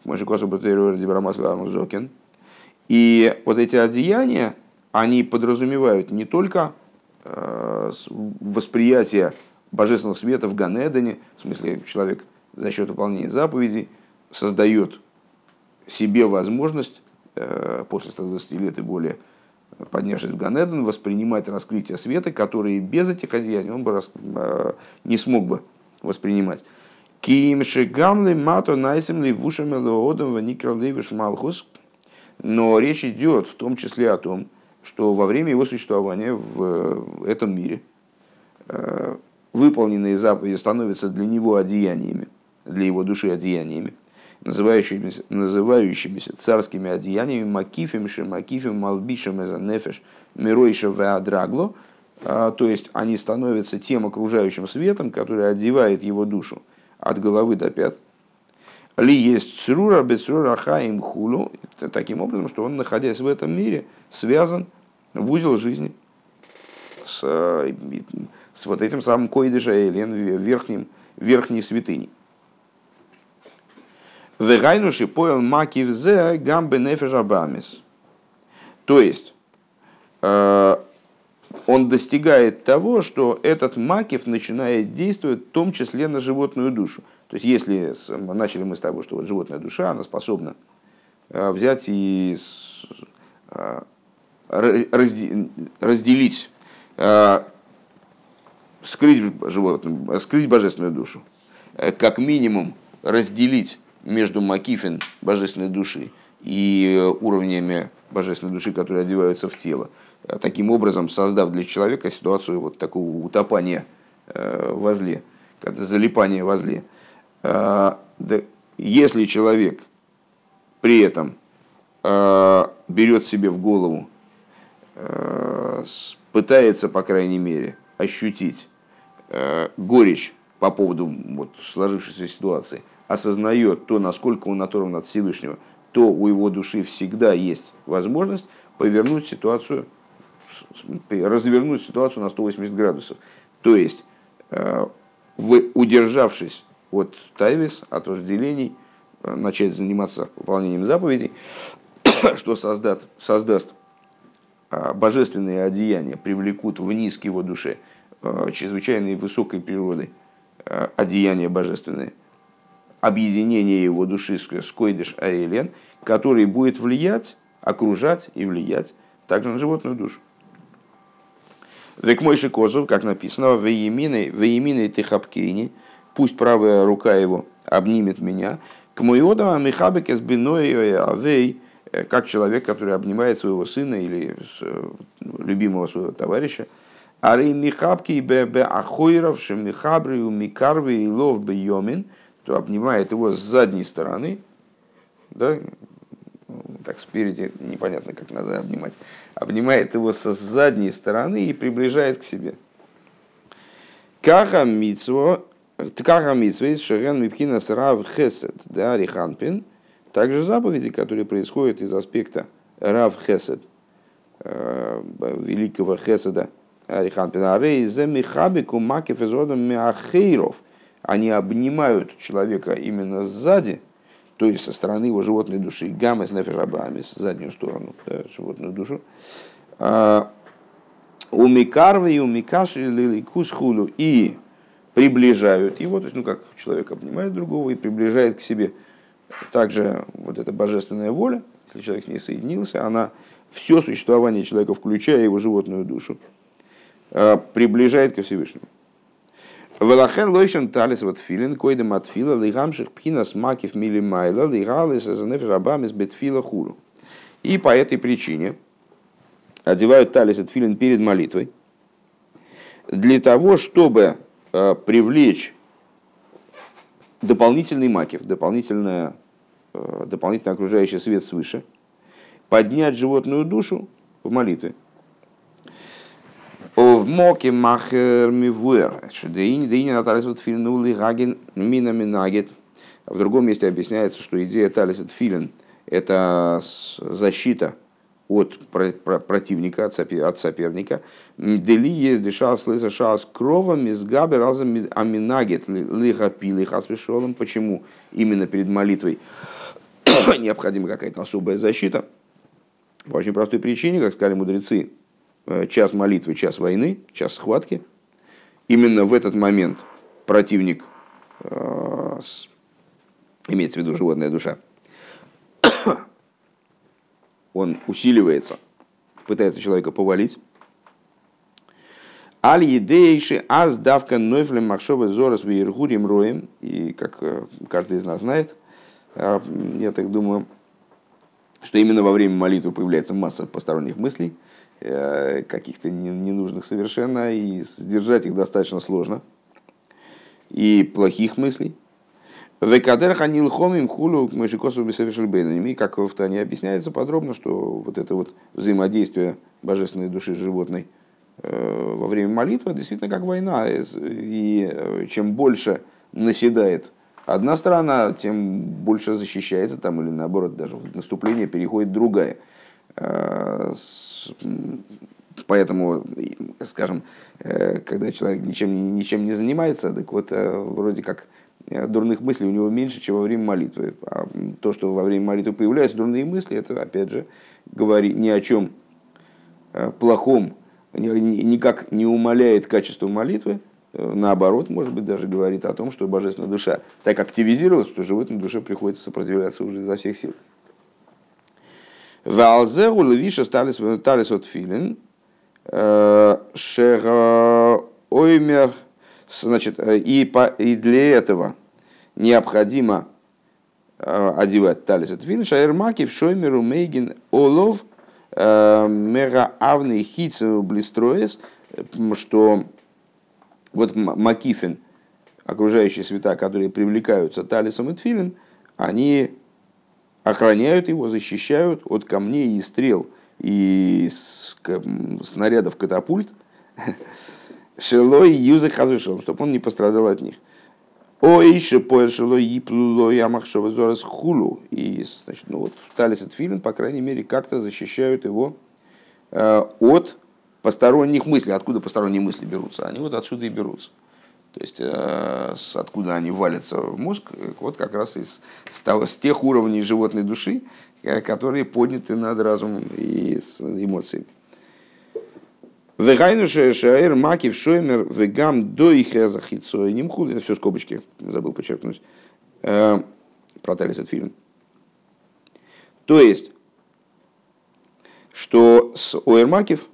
Может, косу батерер дибрамас зокин. И вот эти одеяния, они подразумевают не только восприятие божественного света в Ганедане, в смысле человек за счет выполнения заповедей создает себе возможность э, после 120 лет и более поднявшись в Ганеден, воспринимать раскрытие света, которые без этих одеяний он бы рас... Э, не смог бы воспринимать. Ким шигамли мато найсим ли вушами лоодом ваникралевиш малхус. Но речь идет в том числе о том, что во время его существования в этом мире э, выполненные заповеди становятся для него одеяниями, для его души одеяниями называющимися, называющимися царскими одеяниями Макифим, Шемакифим, Малбишем, Нефеш, Миройша, Веадрагло, а, то есть они становятся тем окружающим светом, который одевает его душу от головы до пят. Ли есть црура, бецрура, хаим, хулу, таким образом, что он, находясь в этом мире, связан в узел жизни с, с вот этим самым койдыша Элен, верхним, верхней святыней. Вегайнуши поел макив зе гамбе нефеш То есть, э, он достигает того, что этот макив начинает действовать в том числе на животную душу. То есть, если начали мы с того, что вот животная душа, она способна э, взять и э, разделить, скрыть, животную, скрыть божественную душу, как минимум разделить между Макифин, божественной души, и уровнями божественной души, которые одеваются в тело, таким образом создав для человека ситуацию вот такого утопания э, во зле, залипания во зле. Э, если человек при этом э, берет себе в голову, пытается, по крайней мере, ощутить горечь по поводу вот, сложившейся ситуации – осознает то, насколько он оторван от Всевышнего, то у его души всегда есть возможность повернуть ситуацию, развернуть ситуацию на 180 градусов. То есть, э, вы, удержавшись от тайвис, от разделений, э, начать заниматься выполнением заповедей, (coughs) что создаст, создаст э, божественные одеяния, привлекут вниз к его душе чрезвычайной высокой природы одеяния божественные – объединение его души с Койдыш Аэлен, который будет влиять, окружать и влиять также на животную душу. Век мойши козов, как написано, в Еминой Техапкейни, пусть правая рука его обнимет меня, К моему Михабек с Авей, как человек, который обнимает своего сына или любимого своего товарища, Арей Михабки бе Ахойров, Шемихабри, Микарви и Лов Бейомин, обнимает его с задней стороны, да, так спереди непонятно, как надо обнимать, обнимает его со задней стороны и приближает к себе. Каха митсво, Ткаха митсва из шерен мипхина срав хесед, да, риханпин, также заповеди, которые происходят из аспекта рав хесед, э, великого хеседа, Ариханпин, арей зе михабику изодом миахейров, они обнимают человека именно сзади, то есть со стороны его животной души, гамма с заднюю сторону, да, животную душу, а, у Микарвы и у Микаши лиликус хулу и приближают его, то есть, ну, как человек обнимает другого и приближает к себе. Также вот эта божественная воля, если человек не соединился, она все существование человека, включая его животную душу, а, приближает ко Всевышнему. Велахен лойшен талис вот филин, койдем от фила, лигамших пхина смакив мили майла, лигалис занефиш абамис бетфила хуру. И по этой причине одевают талис от филин перед молитвой, для того, чтобы э, привлечь дополнительный макив, дополнительное, э, дополнительно окружающий свет свыше, поднять животную душу в молитве. В моке махер мивуэр. Шедеини, деини наталис вот филин гаген мина минагет. В другом месте объясняется, что идея талис филин – это защита от противника, от соперника. Дели есть дыша слыша шас кровом из габи разом аминагет лиха пили хасвешолом. Почему именно перед молитвой необходима какая-то особая защита? По очень простой причине, как сказали мудрецы, час молитвы, час войны, час схватки. Именно в этот момент противник, э, имеется в виду животная душа, (coughs) он усиливается, пытается человека повалить. Аль едейши аз давка нойфлем махшова зорас вейргурим роем. И как э, каждый из нас знает, я так думаю, что именно во время молитвы появляется масса посторонних мыслей – Э, каких-то ненужных совершенно, и сдержать их достаточно сложно, и плохих мыслей. Векадер ханил хомим хулу мышикосу бесовершильбейнами. Как в Тане объясняется подробно, что вот это вот взаимодействие божественной души с животной э, во время молитвы действительно как война. И э, чем больше наседает одна сторона, тем больше защищается там, или наоборот, даже в наступление переходит другая. Поэтому, скажем, э, когда человек ничем, ничем не занимается, так вот э, вроде как э, дурных мыслей у него меньше, чем во время молитвы. А то, что во время молитвы появляются дурные мысли, это, опять же, говорит ни о чем плохом, никак не умаляет качество молитвы, наоборот, может быть, даже говорит о том, что божественная душа так активизировалась, что животной душе приходится сопротивляться уже изо всех сил. Валзеру левиша талис от филин, э, шер оймер, значит, э, и, по, и для этого необходимо э, одевать талис от филин, шаермаки в шоймеру мейгин олов мера авный хитсу блистроес, что вот макифин, окружающие света, которые привлекаются талисом и тфилин, они охраняют его, защищают от камней и стрел и снарядов катапульт, (laughs) шелой юза хазвешом, чтобы он не пострадал от них. Ой, еще поэшело иплуло ямахшова зорас хулу. И, значит, ну вот, талис и тфилин, по крайней мере, как-то защищают его э, от посторонних мыслей. Откуда посторонние мысли берутся? Они вот отсюда и берутся. То есть э, с, откуда они валятся в мозг, вот как раз из, с, того, с тех уровней животной души, э, которые подняты над разумом и с эмоциями. Вегайну шаэр макив шоймер вегам до их захицой нимхуд. Это все скобочки, забыл подчеркнуть. Э, про этот фильм. То есть, что с Оэрмакив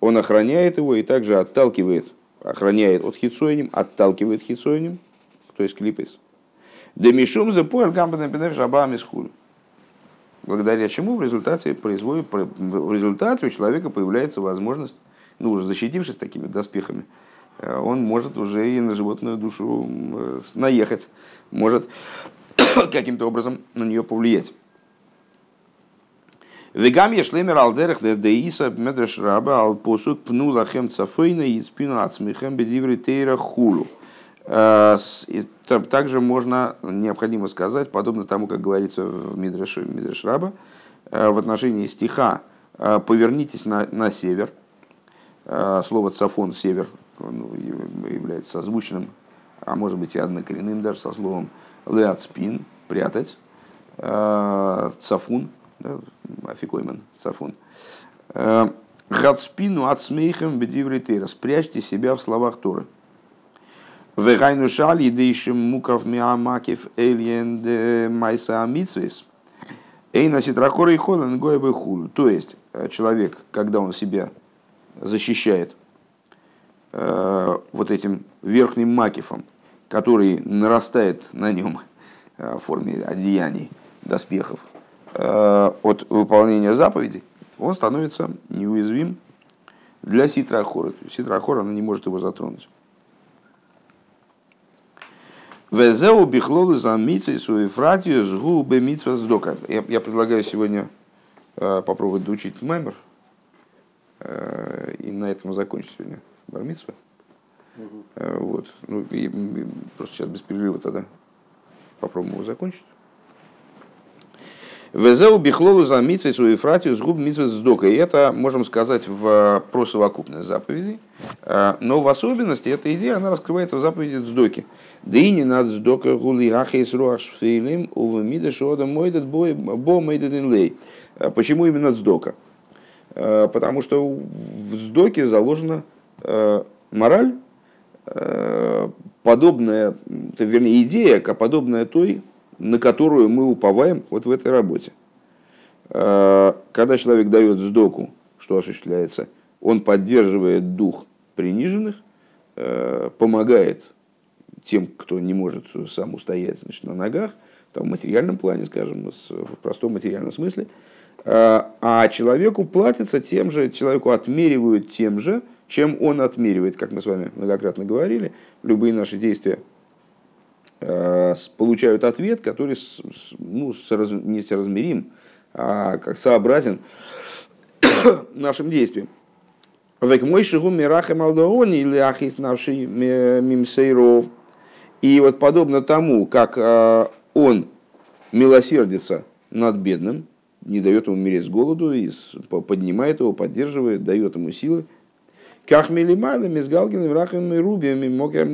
он охраняет его и также отталкивает охраняет от хитсоиним, отталкивает хитсоиним, то есть клипес. Демишум за поэр шабами схулю. Благодаря чему в результате, производит, в результате у человека появляется возможность, ну уже защитившись такими доспехами, э, он может уже и на животную душу наехать, может (coughs) каким-то образом на нее повлиять. Вегам ешлемер алдерах деиса медреш раба ал посук пну лахем цафойна и спину ацмихем бедиври тейра хулу. Э, также можно, необходимо сказать, подобно тому, как говорится в Мидреш, Мидреш Раба, э, в отношении стиха э, «повернитесь на, на север», слово «цафон» «север» ну, является созвучным, а может быть и однокоренным даже со словом «леацпин» – «прятать», «цафун» да, афикойман, цафун. Гадспину от смейхем бедивритейра. Спрячьте себя в словах Торы. Вегайну шали дейшим мукав миамакив эльен майса амитсвис. Эйна ситрахора и холен гоебе хулу. То есть, человек, когда он себя защищает э, вот этим верхним макифом, который нарастает на нем в форме одеяний, доспехов, Э, от выполнения заповедей, он становится неуязвим для ситра ахора. Ситра ахора, она не может его затронуть. Везеу бихлолу за митцей свою фратию с сдока. Я предлагаю сегодня э, попробовать доучить мемер. Э, и на этом закончить сегодня бармитсва. Вот. Ну, и, просто сейчас без перерыва тогда попробуем его закончить. Везеу бихлолу за митвой свою фратию с губ митвы сдока. И это, можем сказать, в про совокупность заповедей. А, но в особенности эта идея, она раскрывается в заповеди сдоки. Да и не надо сдока гули ахейс руаш фейлим увамида шода мойдет бо мойдет лей. А почему именно сдока? Потому что в сдоке заложена мораль, подобная, вернее, идея, подобная той, на которую мы уповаем вот в этой работе. А, когда человек дает сдоку, что осуществляется, он поддерживает дух приниженных, а, помогает тем, кто не может сам устоять значит, на ногах, там, в материальном плане, скажем, в простом материальном смысле, а, а человеку платится тем же, человеку отмеривают тем же, чем он отмеривает, как мы с вами многократно говорили, любые наши действия получают ответ, который ну, не соразмерим, а как сообразен (coughs) нашим действиям. Век мой шигу мираха малдоони или ахис навший мимсейров. И вот подобно тому, как э, он милосердится над бедным, не дает ему умереть с голоду, и поднимает его, поддерживает, дает ему силы. Как милимайна, мизгалгиным рахами рубиями, мокер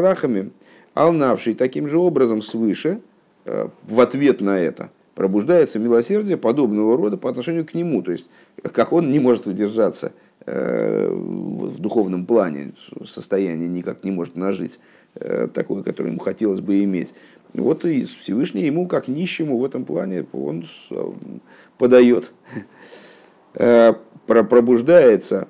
рахами алнавший таким же образом свыше, э, в ответ на это, пробуждается милосердие подобного рода по отношению к нему. То есть, как он не может удержаться э, в духовном плане, состояние никак не может нажить, э, такое, которое ему хотелось бы иметь. Вот и Всевышний ему, как нищему в этом плане, он подает, пробуждается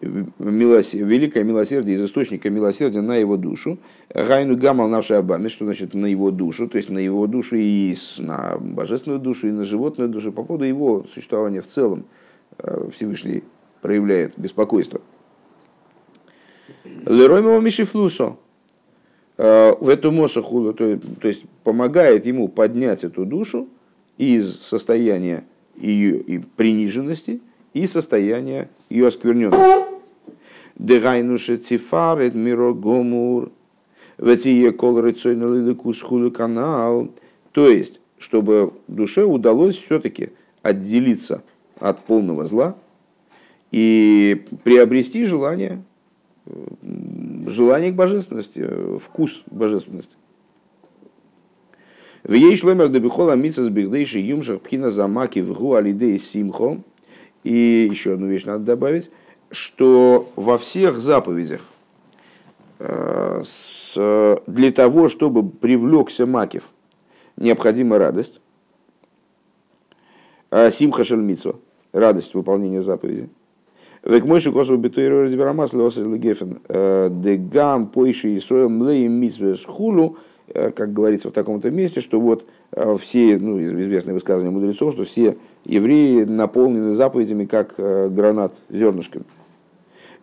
милосердие, великое милосердие из источника милосердия на его душу. Гайну гамал наши абами, что значит на его душу, то есть на его душу и на божественную душу, и на животную душу. По поводу его существования в целом э, Всевышний проявляет беспокойство. Лероймова мишифлусо. Э, в эту мосахулу, то есть помогает ему поднять эту душу из состояния ее и приниженности и состояния ее оскверненности. Дегайнуше цифарет миро гомур, ветие кол рыцойный канал. То есть, чтобы душе удалось все-таки отделиться от полного зла и приобрести желание, желание к божественности, вкус божественности. В ей шлемер дебихола митсас бигдейши юмшах пхина замаки в гу алидей симхо. И еще одну вещь надо добавить – что во всех заповедях э, для того, чтобы привлекся Макев, необходима радость. А симха шельмитсва, радость выполнения заповеди. Век мойши косу битуиру разбирамас леосер легефен. Э, Дегам пойши и строим леем митсве с хулу как говорится в таком-то месте, что вот все, ну, известное высказывание мудрецов, что все евреи наполнены заповедями, как гранат зернышками.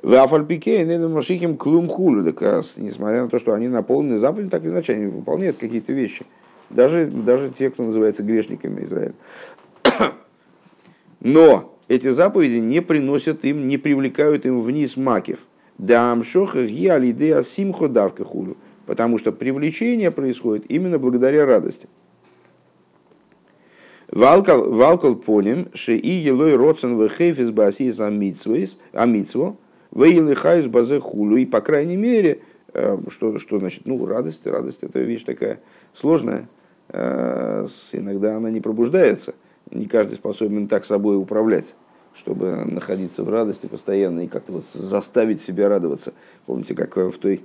В Афальпике Машихим Клум Хулю, несмотря на то, что они наполнены заповедями, так или иначе они выполняют какие-то вещи. Даже, даже те, кто называется грешниками Израиля. (coughs) Но эти заповеди не приносят им, не привлекают им вниз макев. Потому что привлечение происходит именно благодаря радости. Валкал поним, что и елой родсен в хейфис басис амитсво, вейлихаюс базе хулю. И по крайней мере, э, что, что значит, ну, радость, радость это вещь такая сложная, э, иногда она не пробуждается не каждый способен так собой управлять, чтобы находиться в радости постоянно и как-то вот заставить себя радоваться. Помните, как в той,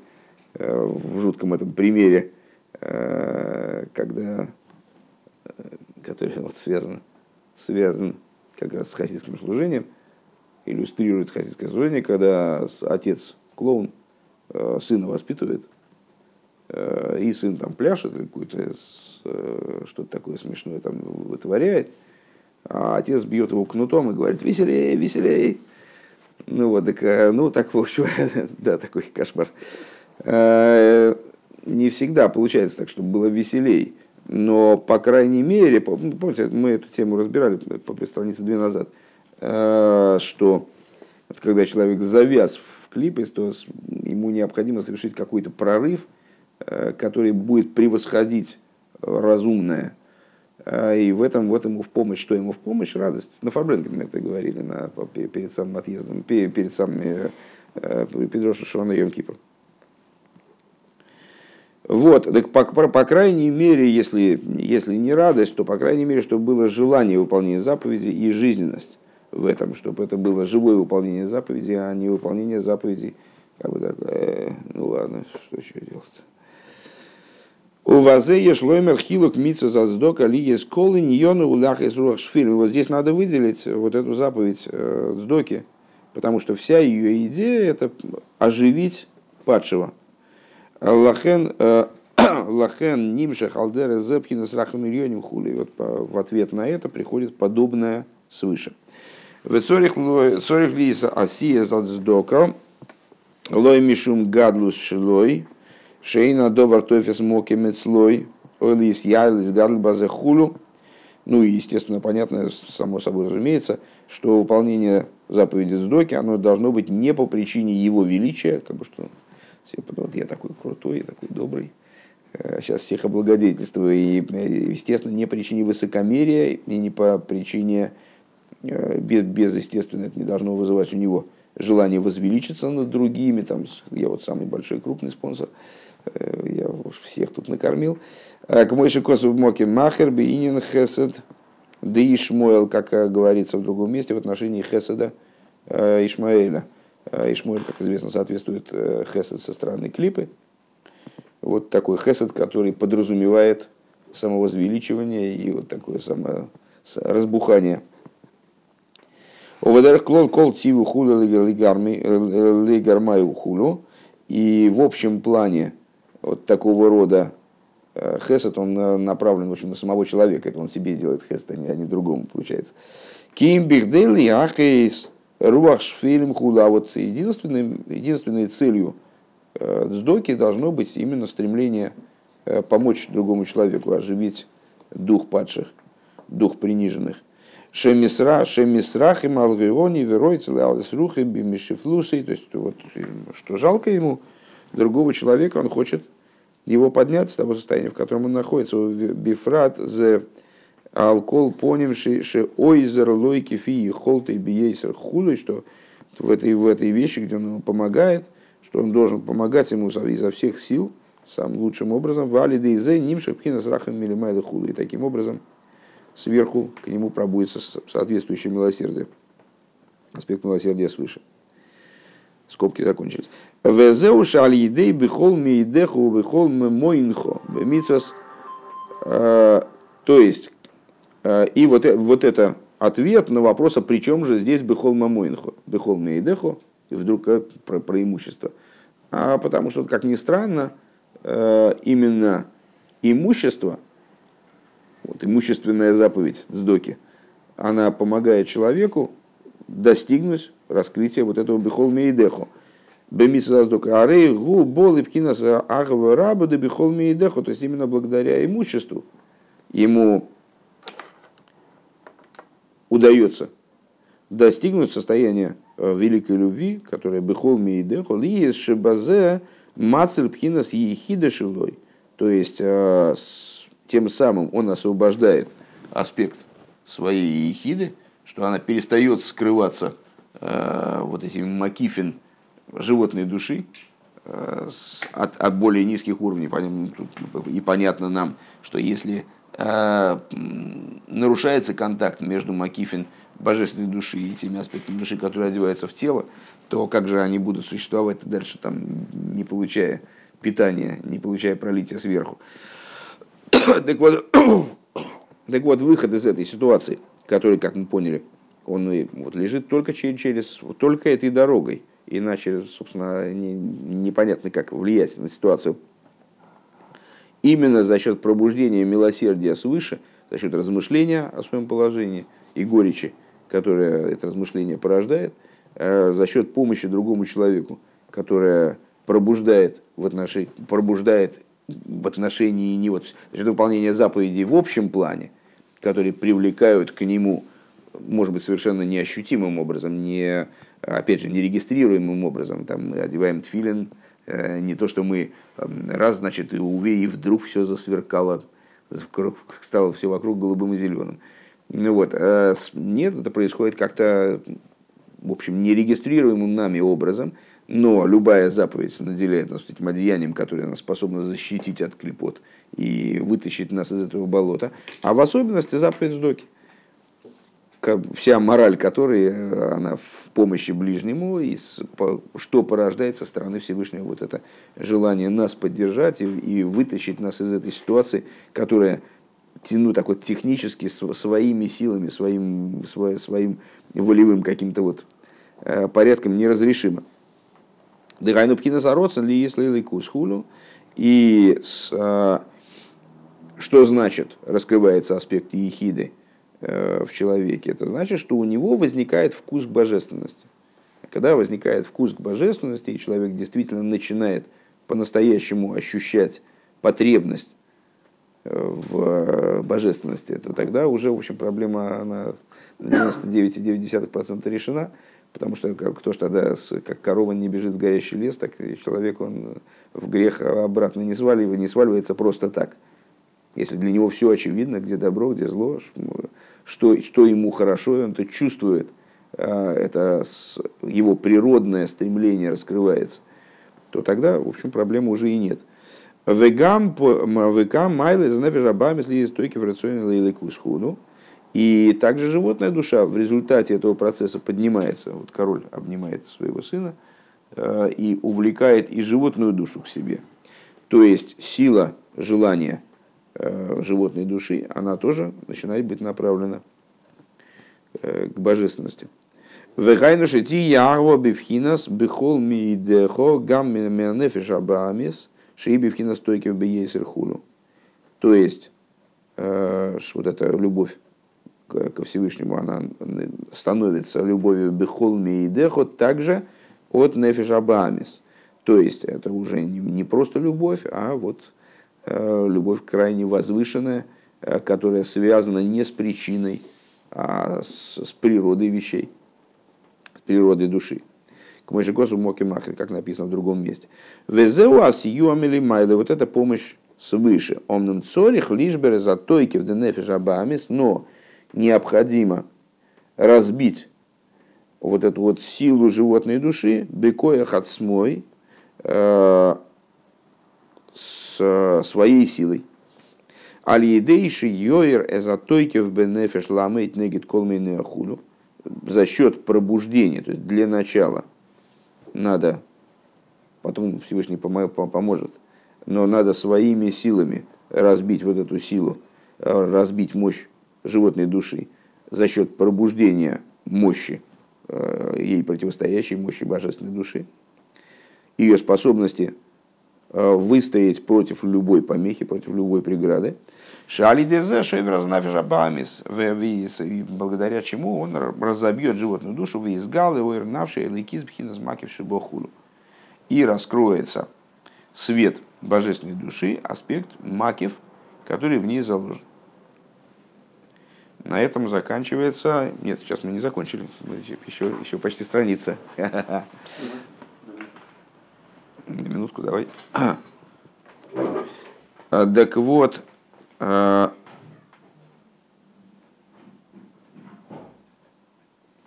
э, в жутком этом примере, э, когда, э, который (laughs) вот связан, связан как раз с хасидским служением, иллюстрирует хасидское служение, когда отец клоун сына воспитывает, и сын там пляшет, какое-то что-то такое смешное там вытворяет, а отец бьет его кнутом и говорит, веселей, веселей. Ну вот, так, э, ну так, в общем, (laughs) да, такой кошмар. Э, не всегда получается так, чтобы было веселей. Но, по крайней мере, ну, помните, мы эту тему разбирали по странице две назад, э, что когда человек завяз в клипе, то ему необходимо совершить какой-то прорыв, который будет превосходить разумное а, и в этом вот ему в помощь, что ему в помощь? Радость. На Фарбренге мы это говорили на, перед самым отъездом, перед, перед самым э, э Педроша Шона Йом Кипр. Вот, так по, по, по крайней мере, если, если не радость, то по крайней мере, чтобы было желание выполнения заповеди и жизненность в этом, чтобы это было живое выполнение заповеди, а не выполнение заповедей, как бы так, э, ну ладно, что еще делать у вазе шлоймер хилук митсу заздока ли сколы ньону улях из руах шфильм. Вот здесь надо выделить вот эту заповедь э, сдоки, потому что вся ее идея это оживить падшего. Лахен э, (clears throat) Лахен нимша халдера зепхина с рахом хули. Вот в ответ на это приходит подобное свыше. В цорих лиса асия задздока лой мишум гадлус шилой Шейна довар тофес моки мецлой, ойлис яйлис гадл хулу. Ну и, естественно, понятно, само собой разумеется, что выполнение заповеди Сдоки, оно должно быть не по причине его величия, как бы что все подумают, я такой крутой, я такой добрый, сейчас всех облагодетельствую, и, естественно, не по причине высокомерия и не по причине, без, без естественно, это не должно вызывать у него желание возвеличиться над другими, там, я вот самый большой крупный спонсор, Э, я всех тут накормил. К Мойши Косу Моки Махер, Бейнин Хесед, да Ишмуэл, как э, говорится в другом месте, в отношении Хеседа э, Ишмаэля. Ишмуэль, как известно, соответствует Хесед со стороны клипы. Вот такой Хесед, который подразумевает самовозвеличивание и вот такое само разбухание. Овадар клол кол тиву хула лигармаю хулу. И в общем плане вот такого рода э, хесед, он э, направлен в общем, на самого человека. Это он себе делает хесед, а а не другому, получается. Ким бихдели ахейс руах шфилем худа. Вот единственной, единственной целью э, сдоки должно быть именно стремление помочь другому человеку, оживить дух падших, дух приниженных. Шемисра, шемисрах и малгиони, веройцелы, алдесрухи, бимишифлусы. То есть, вот, что жалко ему, другого человека, он хочет его поднять с того состояния, в котором он находится. Бифрат за алкол поним ше ойзер лойки фи холты биейсер хулы, что в этой, в этой вещи, где он ему помогает, что он должен помогать ему изо всех сил, самым лучшим образом, вали дейзе нимша пхина с рахом милимайда хулы. И таким образом сверху к нему пробудется соответствующее милосердие. Аспект милосердия свыше. Скобки закончились. Везеу шалидей бихол мейдеху бихол мойнхо. Митсвас. Э, то есть, и вот, э, вот это ответ на вопрос, а при чем же здесь бихол мойнхо? Бихол мейдеху, и вдруг про преимущество. А потому что, как ни странно, именно имущество, вот имущественная заповедь Сдоки, она помогает человеку достигнуть раскрытия вот этого бихол мейдеху. Бемисаздока арей гу бол и пкинас агва раба да бихол мейдеху. То есть именно благодаря имуществу ему удается достигнуть состояния э, великой любви, которая бихол мейдеху, ли шибазе мацель пхинас ехида шилой. То есть э, тем самым он освобождает аспект своей ехиды, что она перестает скрываться э, вот этими макифин животной души от, от более низких уровней. И понятно нам, что если нарушается контакт между макифин божественной души и теми аспектами души, которые одеваются в тело, то как же они будут существовать дальше, там, не получая питания, не получая пролития сверху. (coughs) так, вот, (coughs) так вот, выход из этой ситуации, который, как мы поняли, он вот, лежит только через, через только этой дорогой. Иначе, собственно, не, непонятно, как влиять на ситуацию. Именно за счет пробуждения милосердия свыше, за счет размышления о своем положении и горечи, которое это размышление порождает, э, за счет помощи другому человеку, которая пробуждает в отношении, пробуждает в отношении не вот выполнения заповедей в общем плане, которые привлекают к нему, может быть, совершенно неощутимым образом, не, опять же, нерегистрируемым образом. Там мы одеваем тфилин, не то, что мы раз, значит, и увидели, и вдруг все засверкало, стало все вокруг голубым и зеленым. Ну вот, э, нет, это происходит как-то, в общем, нерегистрируемым нами образом, но любая заповедь наделяет нас этим одеянием, которое нас способно защитить от клепот и вытащить нас из этого болота, а в особенности заповедь Сдоки. Вся мораль которой, э, она в помощи ближнему, и что порождает со стороны Всевышнего вот это желание нас поддержать и, вытащить нас из этой ситуации, которая ну, так вот, технически своими силами, своим, своим волевым каким-то вот э, порядком неразрешимо. Дыхайну пхина зароцен ли если хулю. И а, что значит раскрывается аспект ехиды э, в человеке? Это значит, что у него возникает вкус к божественности. Когда возникает вкус к божественности, и человек действительно начинает по-настоящему ощущать потребность в божественности, то тогда уже, в общем, проблема она на 99,9% решена, потому что кто ж тогда, как корова не бежит в горящий лес, так и человек, он в грех обратно не, сваливает, не сваливается просто так. Если для него все очевидно, где добро, где зло, что, что ему хорошо, и он это чувствует, а, это его природное стремление раскрывается, то тогда, в общем, проблемы уже и нет. Вегам вегам майлы за нефиш если стойки в рационе лейлику схуду. И также животная душа в результате этого процесса поднимается. Вот король обнимает своего сына э, и увлекает и животную душу к себе. То есть сила желания животной души, она тоже начинает быть направлена э, к божественности. Вегайнуши ти ягво бифхинас бихол мидехо гам нефиш абамис – Шииби в настойке в бейсер хулу. То есть, э, вот эта любовь ко Всевышнему, она становится любовью бехолми и дехот также от нефиш абамис. То есть, это уже не просто любовь, а вот э, любовь крайне возвышенная, э, которая связана не с причиной, а с, с природой вещей, с природой души к Мойшикосу Махри, как написано в другом месте. Везеуас юамили майлы, вот это помощь свыше. Омнум цорих лишбер за тойки в денефиш абамис, но необходимо разбить вот эту вот силу животной души, бекоя хацмой, э, с своей силой. Алиедейши йоир эзатойки в бенефиш ламейт негит колмейны ахуду за счет пробуждения, то есть для начала – надо, потом Всевышний поможет, но надо своими силами разбить вот эту силу, э, разбить мощь животной души за счет пробуждения мощи, э, ей противостоящей мощи божественной души, ее способности выстоять против любой помехи, против любой преграды. Шали дезе шевер бамис, благодаря чему он разобьет животную душу, выизгал его ирнавший ликиз бхинас макив шибохулу. И раскроется свет божественной души, аспект макив, который в ней заложен. На этом заканчивается... Нет, сейчас мы не закончили. Еще, еще почти страница. (laughs) Минутку давай. (clears throat) Так вот, а,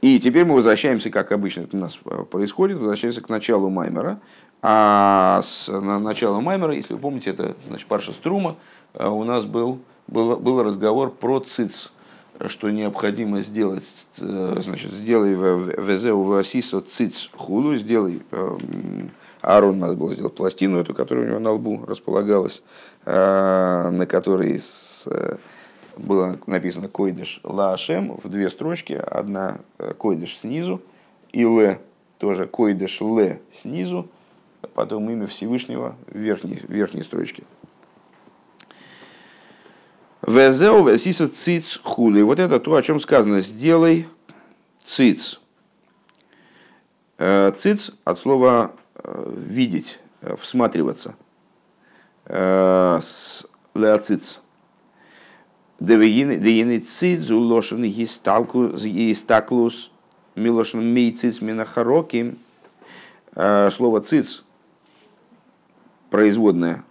и теперь мы возвращаемся, как обычно это у нас происходит, возвращаемся к началу Маймера. А с начала Маймера, если вы помните, это значит, Парша Струма, а, у нас был, был, был разговор про циц что необходимо сделать, э, значит, сделай везеу васисо циц хулу, сделай, э, Аарон надо было сделать пластину эту, которая у него на лбу располагалась, э, на которой было написано койдыш лашем в две строчки, одна койдыш снизу, и ле тоже койдыш ле снизу, потом имя Всевышнего в верхней, в верхней строчке. Везеу весиса циц хули. Вот это то, о чем сказано. Сделай циц. Э, циц от слова э, видеть, э, всматриваться. Леоциц. Девиины циц улошен истаклус милошен мейциц минахароки. Слово циц производное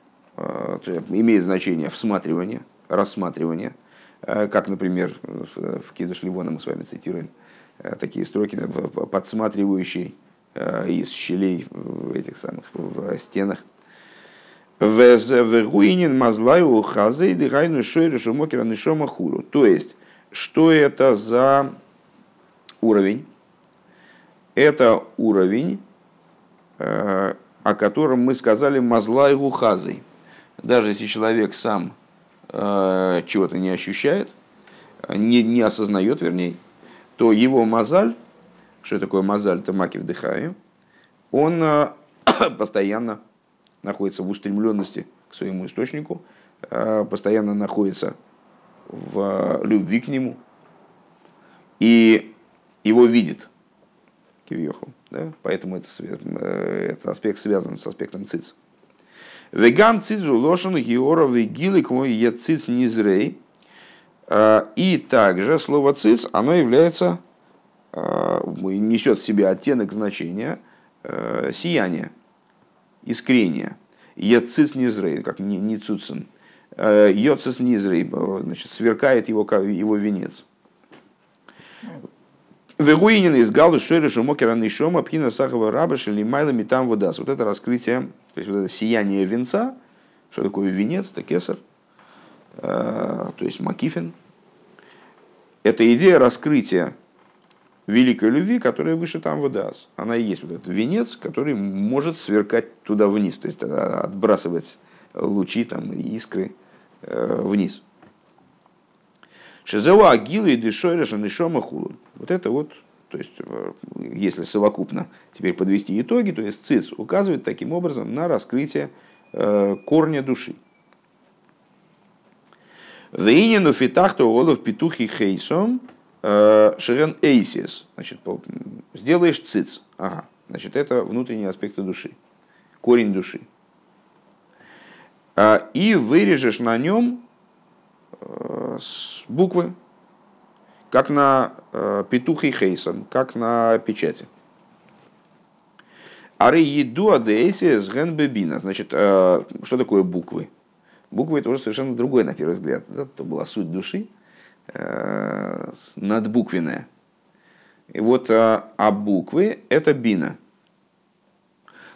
имеет значение всматривание рассматривания, э, как, например, в Кидуш Ливона мы с вами цитируем э, такие строки, подсматривающие э, из щелей в этих самых в стенах. Вегуинин мазлаю хазей дыхайну шойры шумокера нишома хуру. То есть, что это за уровень? Это уровень, о котором мы сказали мазлай гухазой. Даже если человек сам Э, чего-то не ощущает, не, не осознает, вернее, то его мозаль, что такое мозаль, это маки вдыхаю, он э, (coughs) постоянно находится в устремленности к своему источнику, э, постоянно находится в любви к нему и его видит Кивьехал. Да? Поэтому это, этот аспект связан с аспектом циц. Вегам цизу лошен геора вегилик мой е циц низрей. И также слово циц, оно является, несет в себе оттенок значения а, сияния, искрения. Е циц низрей, как не, не цуцин. Йоцис низрей, значит, сверкает его, его венец. Вегуинин из Галу Шерешу Мокера Нишома Пхина Сахова Рабаш или Майлами там водас. Вот это раскрытие, то есть вот это сияние венца, что такое венец, это кесар, э, то есть макифин. Это идея раскрытия великой любви, которая выше там водас. Она и есть вот этот венец, который может сверкать туда вниз, то есть отбрасывать лучи там, искры э, вниз. Шизева агилу и дешойреша нишома хулун. Вот это вот, то есть, э, если совокупно теперь подвести итоги, то есть циц указывает таким образом на раскрытие э, корня души. Вейнину фитахту олов петухи хейсом э, шерен эйсис. Значит, сделаешь циц. Ага. Значит, это внутренние аспекты души. Корень души. И вырежешь на нем буквы, как на э, петухе хейсон, как на печати. Ары еду адеэсия с бебина. Значит, э, что такое буквы? Буквы это уже совершенно другой, на первый взгляд. Это была суть души, э, надбуквенная. И вот, а буквы это бина.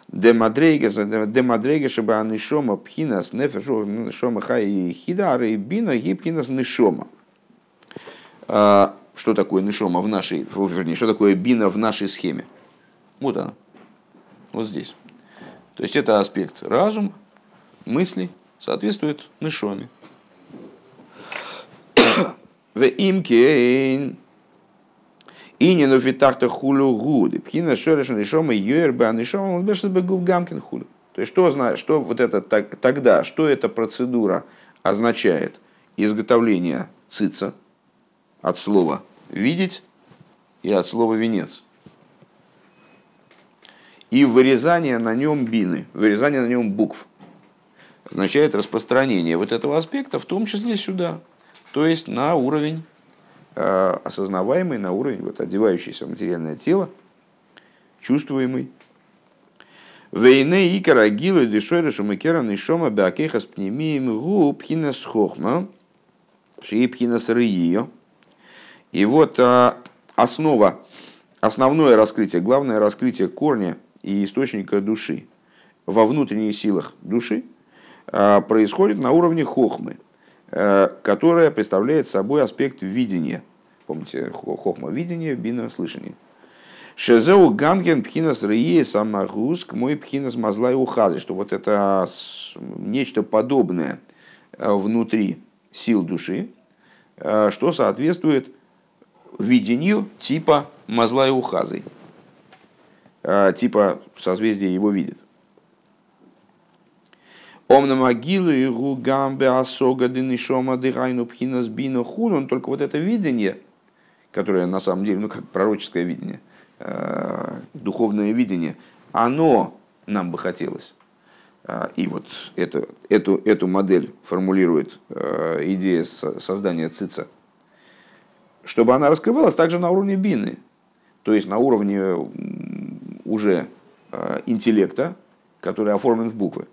Демадрейга чтобы анишома пхинас нефешу шома хай хида, ары бина ги пхинас нишома. А, что такое нишома в нашей, вернее, что такое бина в нашей схеме. Вот она. Вот здесь. То есть это аспект разум, мысли, соответствует нишоме. В имкейн и не но витахта хулю гуд. Пхина шореша нишома йер ба нишома он бешет бы гув гамкин хулю. То есть что, что вот это так, тогда, что эта процедура означает? Изготовление цица от слова видеть и от слова венец. И вырезание на нем бины, вырезание на нем букв означает распространение вот этого аспекта, в том числе сюда, то есть на уровень э, осознаваемый, на уровень вот, одевающийся в материальное тело, чувствуемый. Вейне икара гилу дешойра шумакера нишома беакеха пнемием гу пхинас хохма, шии пхинас рыио. И вот а, основа, основное раскрытие, главное раскрытие корня и источника души во внутренних силах души а, происходит на уровне хохмы, которая представляет собой аспект видения. Помните, хохма видения, бина слышания. Шезеу гамген пхинас рие самагус к мой пхинас мазла и ухазы, что вот это нечто подобное внутри сил души, что соответствует видению типа Мазла Ухазы, типа созвездие его видит. Омна могилу и гугамбе асога дынишома дыхайну пхинас бину хулун. Только вот это видение, которое на самом деле, ну как пророческое видение, а, духовное видение, оно нам бы хотелось. А, и вот это, эту, эту модель формулирует идея создания цица чтобы она раскрывалась также на уровне бины, то есть на уровне уже э, интеллекта, который оформлен в буквы.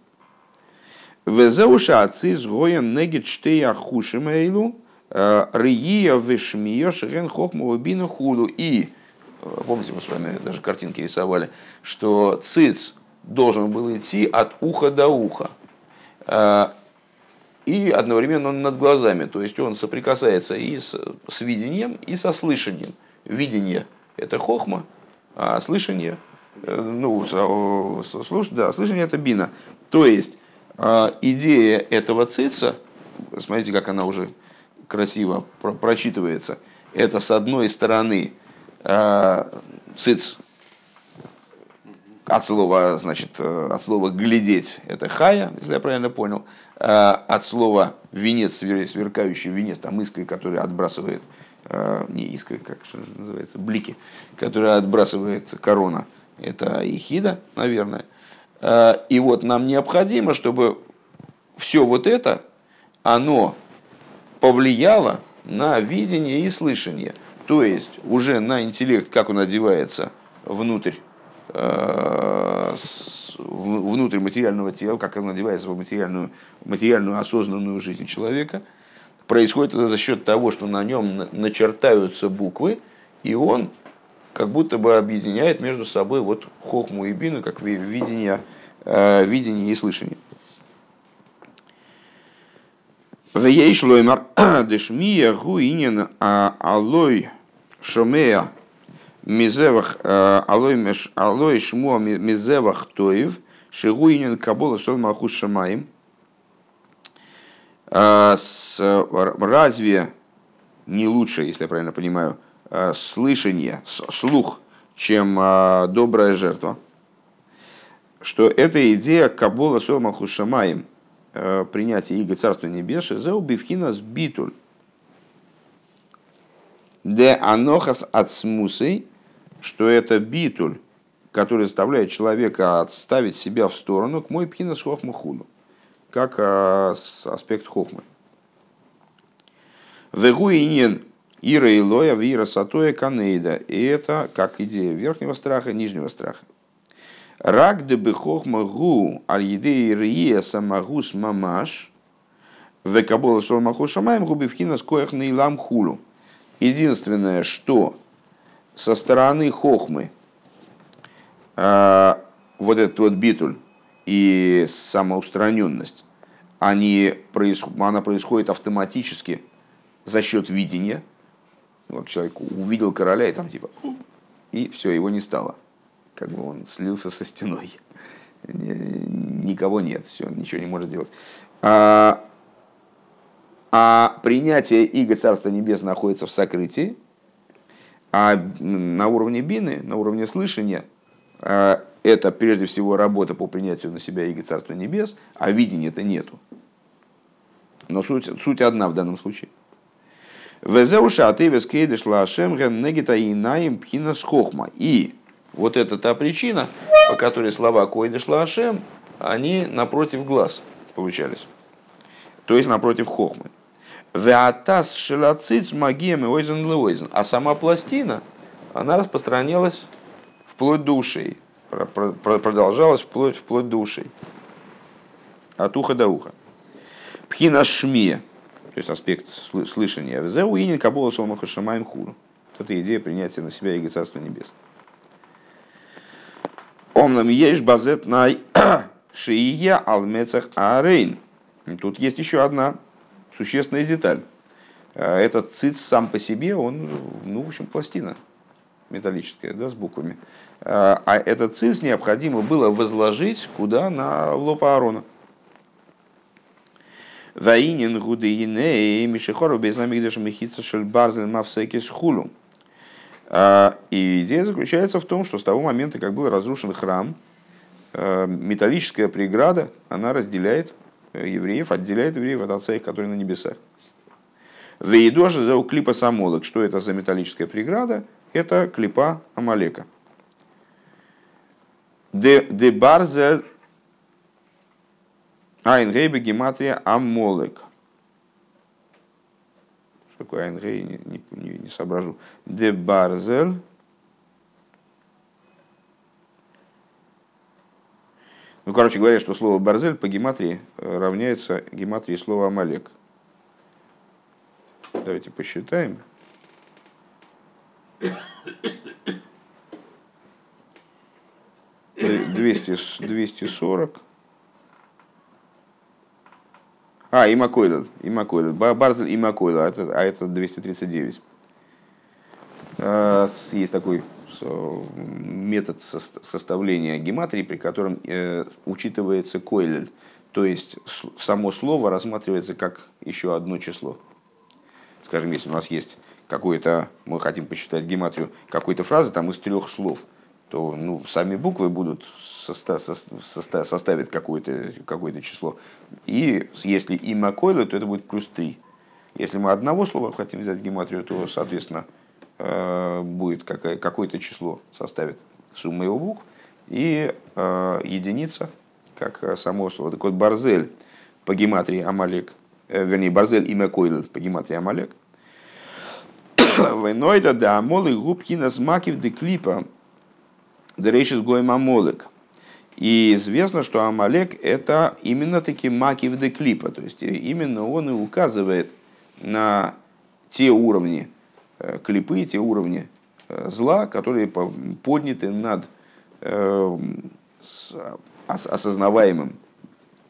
Везеуша ацис гоем негит штея хушимейлу э, рия вешмия шерен хохму бину худу. И, э, помните, мы с вами даже картинки рисовали, что циц должен был идти от уха до уха и одновременно он над глазами, то есть он соприкасается и с, с видением, и со слышанием. Видение – это хохма, а слышание, э, ну, слуш, да, слышание – это бина. То есть идея этого цица, смотрите, как она уже красиво прочитывается, это с одной стороны а, циц. От слова, значит, э, от слова глядеть это хая, если я правильно понял, а от слова венец, сверкающий венец, там искры, который отбрасывает, не искры, как что называется, блики, которые отбрасывает корона, это ихида, наверное. Э, и вот нам необходимо, чтобы все вот это, оно повлияло на видение и слышание. То есть уже на интеллект, как он одевается внутрь Э, внутрь материального тела, как он надевается в материальную, материальную осознанную жизнь человека, происходит это за счет того, что на нем начертаются буквы, и он как будто бы объединяет между собой вот хохму и бину, как видение, э, видение и слышание. Вееш лоймар (coughs) дешмия гуинен а алой шомея Мизевах э, алой шмуа мизевах тоев шигуинин кабола сон махус шамаем. Э, разве не лучше, если я правильно понимаю, слышание, слух, чем добрая жертва? Что эта идея кабола сон махус шамаем, принятие Иго Царства Небес, зеу бифхина с битуль. Де анохас от смусей что это битуль, который заставляет человека отставить себя в сторону к мой пхина с хохмахуну, как аспект хохмы. Вегуинен Ира и Лоя, Вира Сатоя Канейда. И это как идея верхнего страха, нижнего страха. Рак де бехохма гу аль еде ирия самагус мамаш векабола солмаху шамаем губи вхина скоях нейлам хулу. Единственное, что со стороны хохмы а, вот этот вот битуль и самоустраненность, они, она происходит автоматически за счет видения. Вот человек увидел короля и там типа, и все, его не стало. Как бы он слился со стеной. Никого нет, все, ничего не может делать. А, а принятие Иго Царства Небес находится в сокрытии, а на уровне бины, на уровне слышания, э, это прежде всего работа по принятию на себя Иго Царства Небес, а видения это нету. Но суть, суть одна в данном случае. Везеуша атывес кейдеш лашем негита и наим пхина схохма. И вот это та причина, по которой слова койдеш лашем, они напротив глаз получались. То есть напротив хохмы. Веатас шелациц магием и ойзен лойзен. А сама пластина, она распространялась вплоть до ушей. Продолжалась вплоть, вплоть до ушей. От уха до уха. Пхина шмия, то есть аспект слышания. Взе уинин кабола сомаха шамаем хуру. Это идея принятия на себя Иго Царства Небес. Омнам ешь базет на (coughs) шия алмецах арейн. Тут есть еще одна существенная деталь. Э, этот циц сам по себе, он, ну, в общем, пластина металлическая, да, с буквами. Э, а этот циц необходимо было возложить куда? На лоб Аарона. Ваинин гудеине мишехору безнамигдеш мехица шельбарзель мавсекис хулу. Э, и идея заключается в том, что с того момента, как был разрушен храм, металлическая преграда, она разделяет евреев, отделяет евреев от отца их, который на небесах. Вейдоша за клипа самолок. Что это за металлическая преграда? Это клипа Амалека. Де, барзер Айнгейбе гематрия Амолек. Что такое Айнгей, не, не, не, не соображу. Де барзер Ну, короче говоря, что слово «барзель» по гематрии э, равняется гематрии слова «амалек». Давайте посчитаем. Двести сорок. А, имакоидат, имакоидат. Барзель имакоидат, а это, а это 239. Э, есть такой метод составления гематрии, при котором э, учитывается койлель, то есть само слово рассматривается как еще одно число. Скажем, если у нас есть какое-то, мы хотим посчитать гематрию какой-то фразы там из трех слов, то ну, сами буквы будут соста- соста- составить какое-то какое число. И если има койла, то это будет плюс три. Если мы одного слова хотим взять гематрию, то, соответственно, Э, будет какое-то число составит сумма его букв, и э, единица, как само слово. Так вот, Барзель по гематрии Амалек, э, вернее, Барзель имя Койл по гематрии Амалек, (coughs) Войнойда да Амолы губкина смакив де клипа Дерейшис Гоем Амолек. И известно, что Амалек это именно таки макив де клипа, то есть именно он и указывает на те уровни, Э, клипы, те уровни э, зла, которые подняты над э, осознаваемым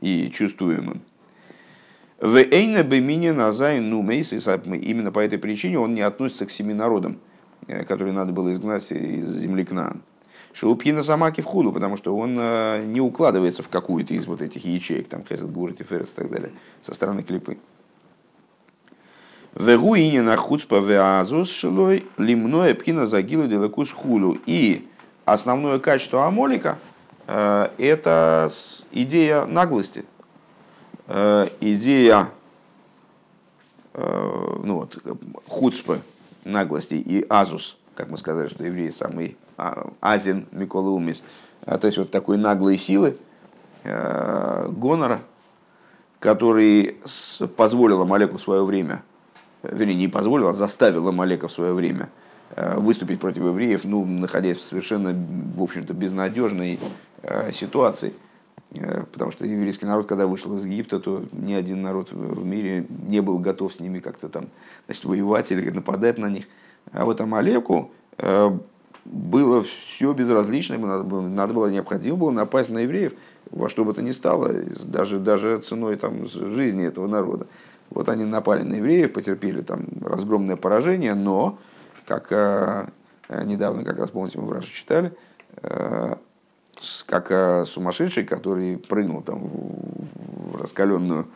и чувствуемым. В Эйна Бемине Назай Нумейс, именно по этой причине он не относится к семи народам, которые надо было изгнать из земли Кнаан. Шелупхина Самаки в худу, потому что он не укладывается в какую-то из вот этих ячеек, там Хесед, Гурат, Ферес и так далее, со стороны клипы. Вегуини на хуцпа веазус шилой лимное пхина загилу делекус хулу. И основное качество амолика э, – это идея наглости, э, идея э, ну вот, хуцпа, наглости и азус, как мы сказали, что евреи самый а, азин Микола Умис, то есть вот такой наглой силы, гонора, который позволил Амалеку в свое время – вернее, не позволила, а заставила Малека в свое время э, выступить против евреев, ну, находясь в совершенно, в общем-то, безнадежной э, ситуации. Э, потому что еврейский народ, когда вышел из Египта, то ни один народ в мире не был готов с ними как-то там значит, воевать или нападать на них. А вот Амалеку было все безразлично, ему надо было, надо было необходимо было напасть на евреев во что бы то ни стало, даже, даже ценой там, жизни этого народа. Вот они напали на евреев, потерпели там разгромное поражение, но, как э, недавно, как раз помните, мы в Раше читали, э, как э, сумасшедший, который прыгнул там в раскаленную,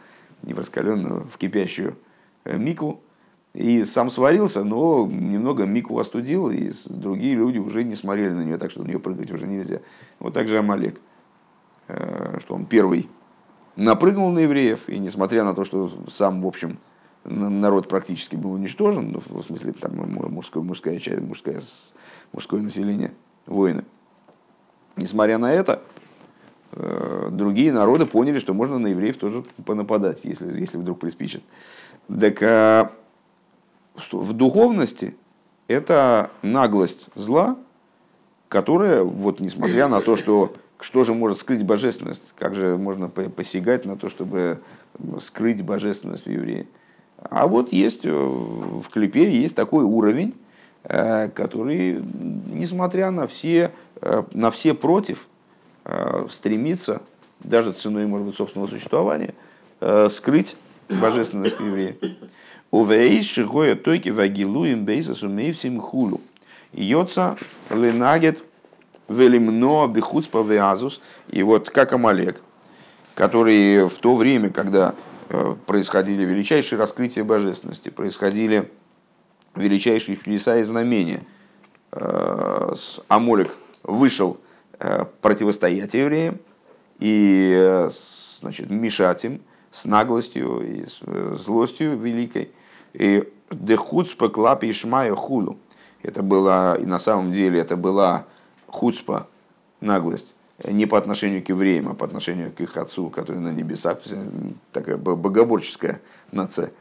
не в раскаленную, в кипящую э, мику, и сам сварился, но немного микву остудил, и другие люди уже не смотрели на нее, так что на нее прыгать уже нельзя. Вот так же Амалек, э, что он первый напрыгнул на евреев, и несмотря на то, что сам, в общем, народ практически был уничтожен, ну, в смысле там мужское, мужская часть, мужское, мужское население, воины. Несмотря на это, э, другие народы поняли, что можно на евреев тоже понападать, если, если вдруг приспичит. Так а, в духовности это наглость зла, которая, вот несмотря на то, что что же может скрыть божественность, как же можно посягать на то, чтобы скрыть божественность в евреи. А вот есть э, в клипе есть такой уровень, э, который, несмотря на все, э, на все против, стремится, даже ценой, может быть, собственного существования, скрыть божественность еврея. Увейс шигоя тойки вагилуем бейсас умеевсим хулу. Йоца ленагет велимно бихуцпа веазус. И вот как Амалек, который в то время, когда э, происходили величайшие раскрытия божественности, происходили величайшие чудеса и знамения, э, Амолек вышел э, противостоять евреям и значит, мешать им, с наглостью и с э, злостью великой. И дехуцпа клапи шмая хулу. Это было, и на самом деле это была хуцпа, наглость, не по отношению к евреям, а по отношению к их отцу, который на небесах, то есть такая богоборческая нация.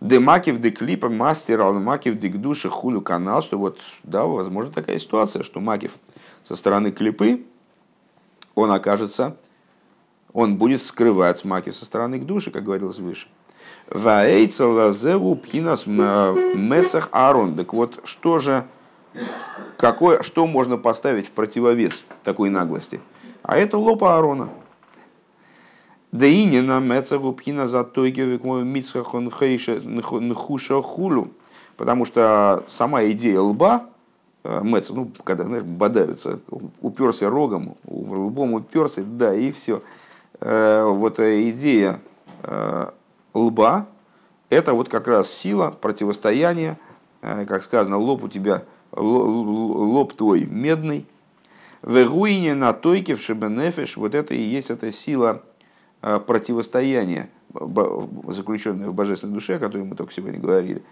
Демакив де клипа мастер алмакив де душа хулю канал, что вот, да, возможно такая ситуация, что Макив со стороны клипы, он окажется он будет скрывать маки со стороны к душе, как говорилось выше. Пхинас мецах арон. Так вот, что же, какое, что можно поставить в противовес такой наглости? А это лопа Аарона. Да и не на мецаху пхина за тойке мицхах нхуша хулю. Потому что сама идея лба, э, Мец, ну, когда, знаешь, бодаются, уперся рогом, лбом уперся, да, и все. Э, вот идея э, лба – это вот как раз сила противостояния, э, как сказано, лоб у тебя, лоб твой медный, в руине на тойке в шебенефеш, вот это и есть эта сила противостояния, заключенная в божественной душе, о которой мы только сегодня говорили,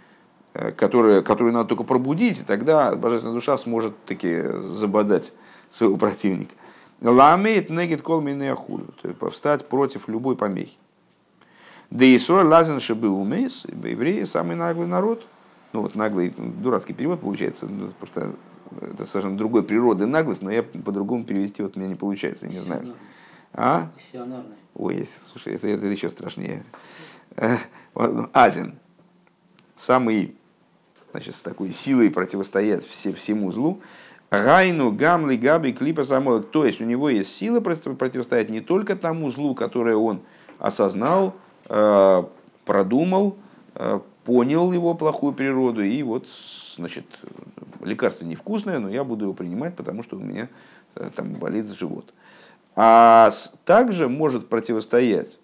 которую, которую надо только пробудить, и тогда божественная душа сможет таки забодать своего противника. Ламеет негит кол ахулю, то есть повстать против любой помехи. Да и сор лазен шибы умейс, евреи самый наглый народ. Ну вот наглый, дурацкий перевод получается, ну, потому что это совершенно другой природы наглость, но я по-другому перевести вот у меня не получается, не знаю. А? Ой, слушай, это, это еще страшнее. Э, ну, Азин. Самый, значит, с такой силой противостоять все, всему злу. Райну, гамли, габи, клипа самой. То есть у него есть сила противостоять не только тому злу, которое он осознал, э, продумал, э, понял его плохую природу, и вот, значит, лекарство невкусное, но я буду его принимать, потому что у меня э, там болит живот. А также может противостоять,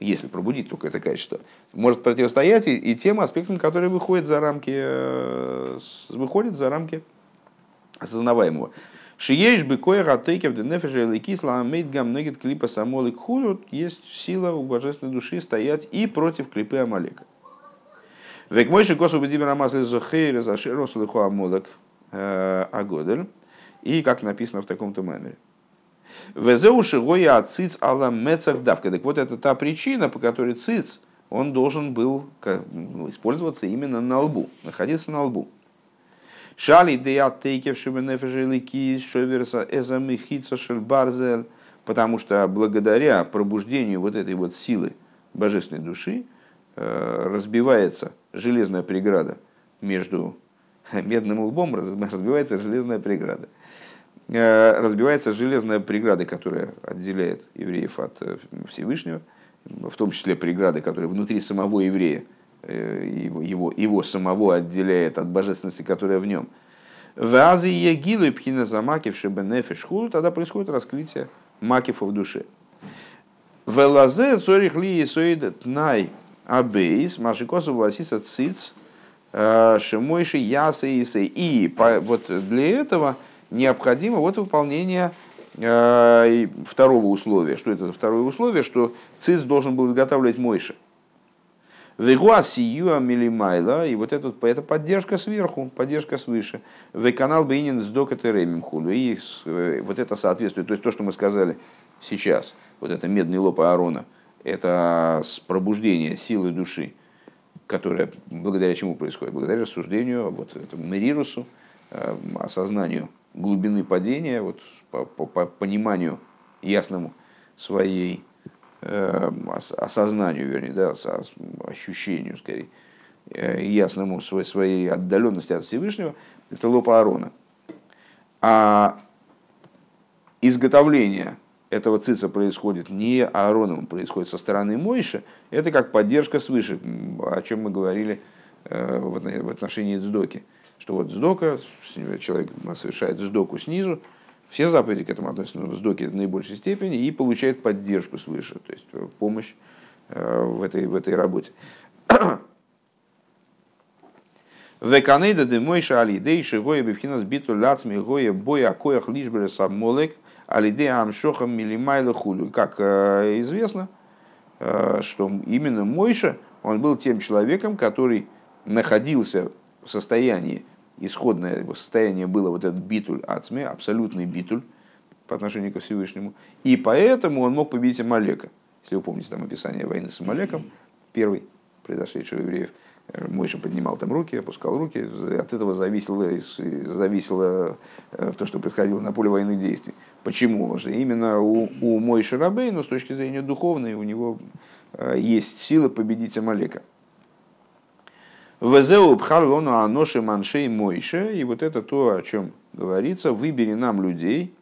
если пробудить только это качество, может противостоять и, и тем аспектам, которые выходят за рамки, выходят за рамки осознаваемого. Шиеш бы кое ратейкев де нефеша или кисла амейт гам негет клипа самолик хулют, есть сила у божественной души стоять и против клипы Амалека. Век мойши косу бедимер амасли зохейр зашир рослыху амолек э, агодель. И как написано в таком-то мемере. Везеу шигоя циц ала мецах давка. Так вот это та причина, по которой циц, он должен был ну, использоваться именно на лбу, находиться на лбу. Шали деят тейкев шубенефежелики шоверса эзамихица шельбарзер, потому что благодаря пробуждению вот этой вот силы божественной души э, разбивается железная преграда между (laughs) медным лбом, разбивается железная преграда. Э, разбивается железная преграда, которая отделяет евреев от э, Всевышнего, в том числе преграды, которые внутри самого еврея – его, его, его самого отделяет от божественности, которая в нем. В Азии Егилу и Пхина Замакив Шебенефиш Хулу, тогда происходит раскрытие Макифа в душе. В Лазе Цорих Ли Соид Тнай Абейс, Машикосу Васиса Циц, э, Шимойши Яса Исы. И вот для этого необходимо вот выполнение э, второго условия. Что это за второе условие? Что циц должен был изготавливать Мойши. Вегуасиюа милимайла, и вот это, это поддержка сверху, поддержка свыше. В канал Бейнин с докатеремим худу. И э, вот это соответствует, то есть то, что мы сказали сейчас, вот это медный лоб Аарона, это пробуждение силы души, которая благодаря чему происходит? Благодаря рассуждению, вот этому Мерирусу, э, осознанию глубины падения, вот, по, по, по пониманию ясному своей осознанию, вернее, да, ощущению, скорее, э, ясному своей, отдаленности от Всевышнего, это лопа Аарона. А изготовление этого цица происходит не Аароном, происходит со стороны Мойши, это как поддержка свыше, о чем мы говорили э, в отношении Цдоки. Что вот Цдока, человек совершает Цдоку снизу, все заповеди к этому относятся в Цдоке в наибольшей степени и получает поддержку свыше, то есть э, помощь э, в этой, в этой работе. Веканейда де мойша алидей шигоя бифхинас биту лацми гоя боя коях лишбере сабмолек – Алиде Амшохам Милимайла Хулю. Как э, известно, что именно Мойша, он был тем человеком, который находился в состоянии, исходное его состояние было вот этот битуль ацме, абсолютный битуль по отношению ко Всевышнему. И поэтому он мог победить Амалека. Если вы помните там описание войны с Амалеком, первый произошедший у евреев – Мойша поднимал там руки, опускал руки. От этого зависело, зависело э, то, что происходило на поле военных действий. Почему? Что именно у, у Мойши Рабейну, с точки зрения духовной, у него э, есть сила победить Амалека. Везеу бхарлону аноши маншей Мойше. И вот это то, о чем говорится. Выбери нам людей,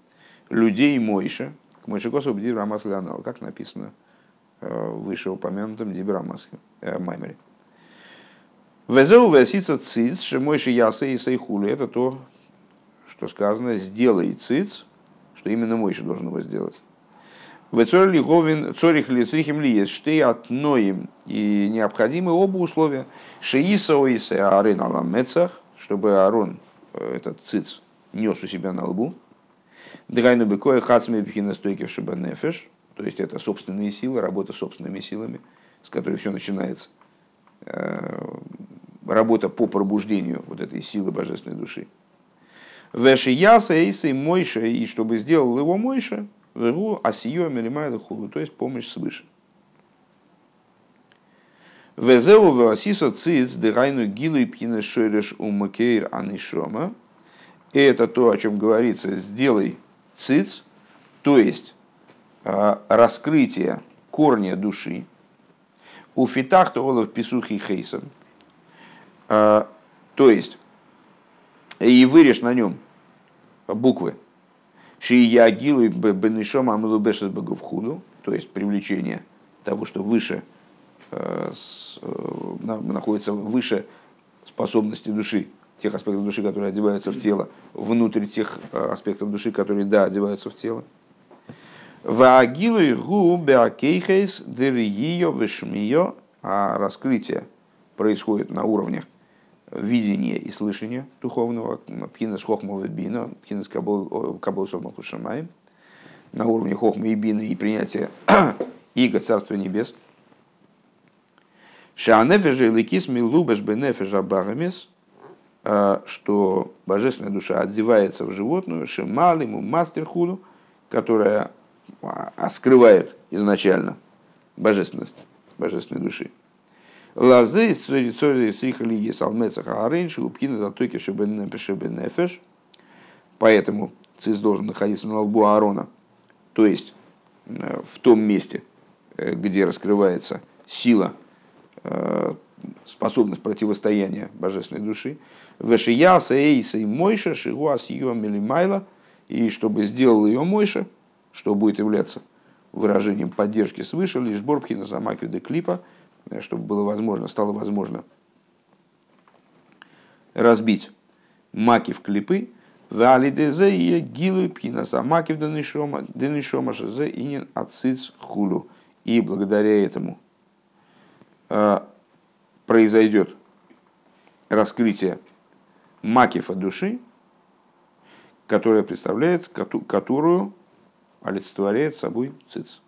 людей Мойша. К Мойше Косову Дибрамас Леонал, как написано э, вышеупомянутом Дибрамаске, Маймере. Везеу весица циц, шемойши яса и сайхули. Это то, что сказано, сделай циц, что именно Мойша должен его сделать. В цорих ли црихим ли есть штей отноим и необходимы оба условия. Шеиса оисе арын аламецах, чтобы Аарон, э, этот циц, нес у себя на лбу. Драйну бекоя хацме бхина стойкив нефеш, то есть это собственные силы, работа собственными силами, с которой все начинается э, работа по пробуждению вот этой силы божественной души. Веши яса эйсы мойша, и чтобы сделал его мойша, веру асио мелимайда хулу, то есть помощь свыше. Везеу васисо циц дырайну гилу и пхина шойреш умакейр анишома. И это то, о чем говорится, сделай циц, то есть а, раскрытие корня души. У фитах то олов писухи хейсом, а, то есть, и вырежь на нем буквы. Шиягилу бенешом амилубешес багувхуду, то есть привлечение того, что выше находится выше способности души, тех аспектов души, которые одеваются в тело, внутрь тех аспектов души, которые, да, одеваются в тело. Ваагилу и гу беакейхейс дырьио вишмио, а раскрытие происходит на уровнях видения и слышания духовного, пхинас хохма бина, пхинас кабол сомаху шамай, на уровне хохма и бины и принятия (clears throat) иго Царства Небес. Шаанефеж и ликис милубеш бенефеж абагамис, а, что божественная душа одевается в животную, шемалиму мастерхуду, которая а, скрывает изначально божественность божественной души. Лазы срихали есть алмецаха аренши, упкина затоки шебенефеш. Поэтому циз должен находиться на лбу Аарона, то есть э, в том месте, э, где раскрывается сила, э, способность противостояния божественной души. Вешияса эйса и мойша шигуас ее милимайла, и чтобы сделал ее мойша, что будет являться выражением поддержки свыше, лишь борбхина замаки де клипа – чтобы было возможно, стало возможно разбить маки в клипы, Валидезе и гилу пхинаса маки в денишома шезе инин ациц хулу. И благодаря этому э, произойдет раскрытие макифа души, которая представляет, которую олицетворяет собой циц.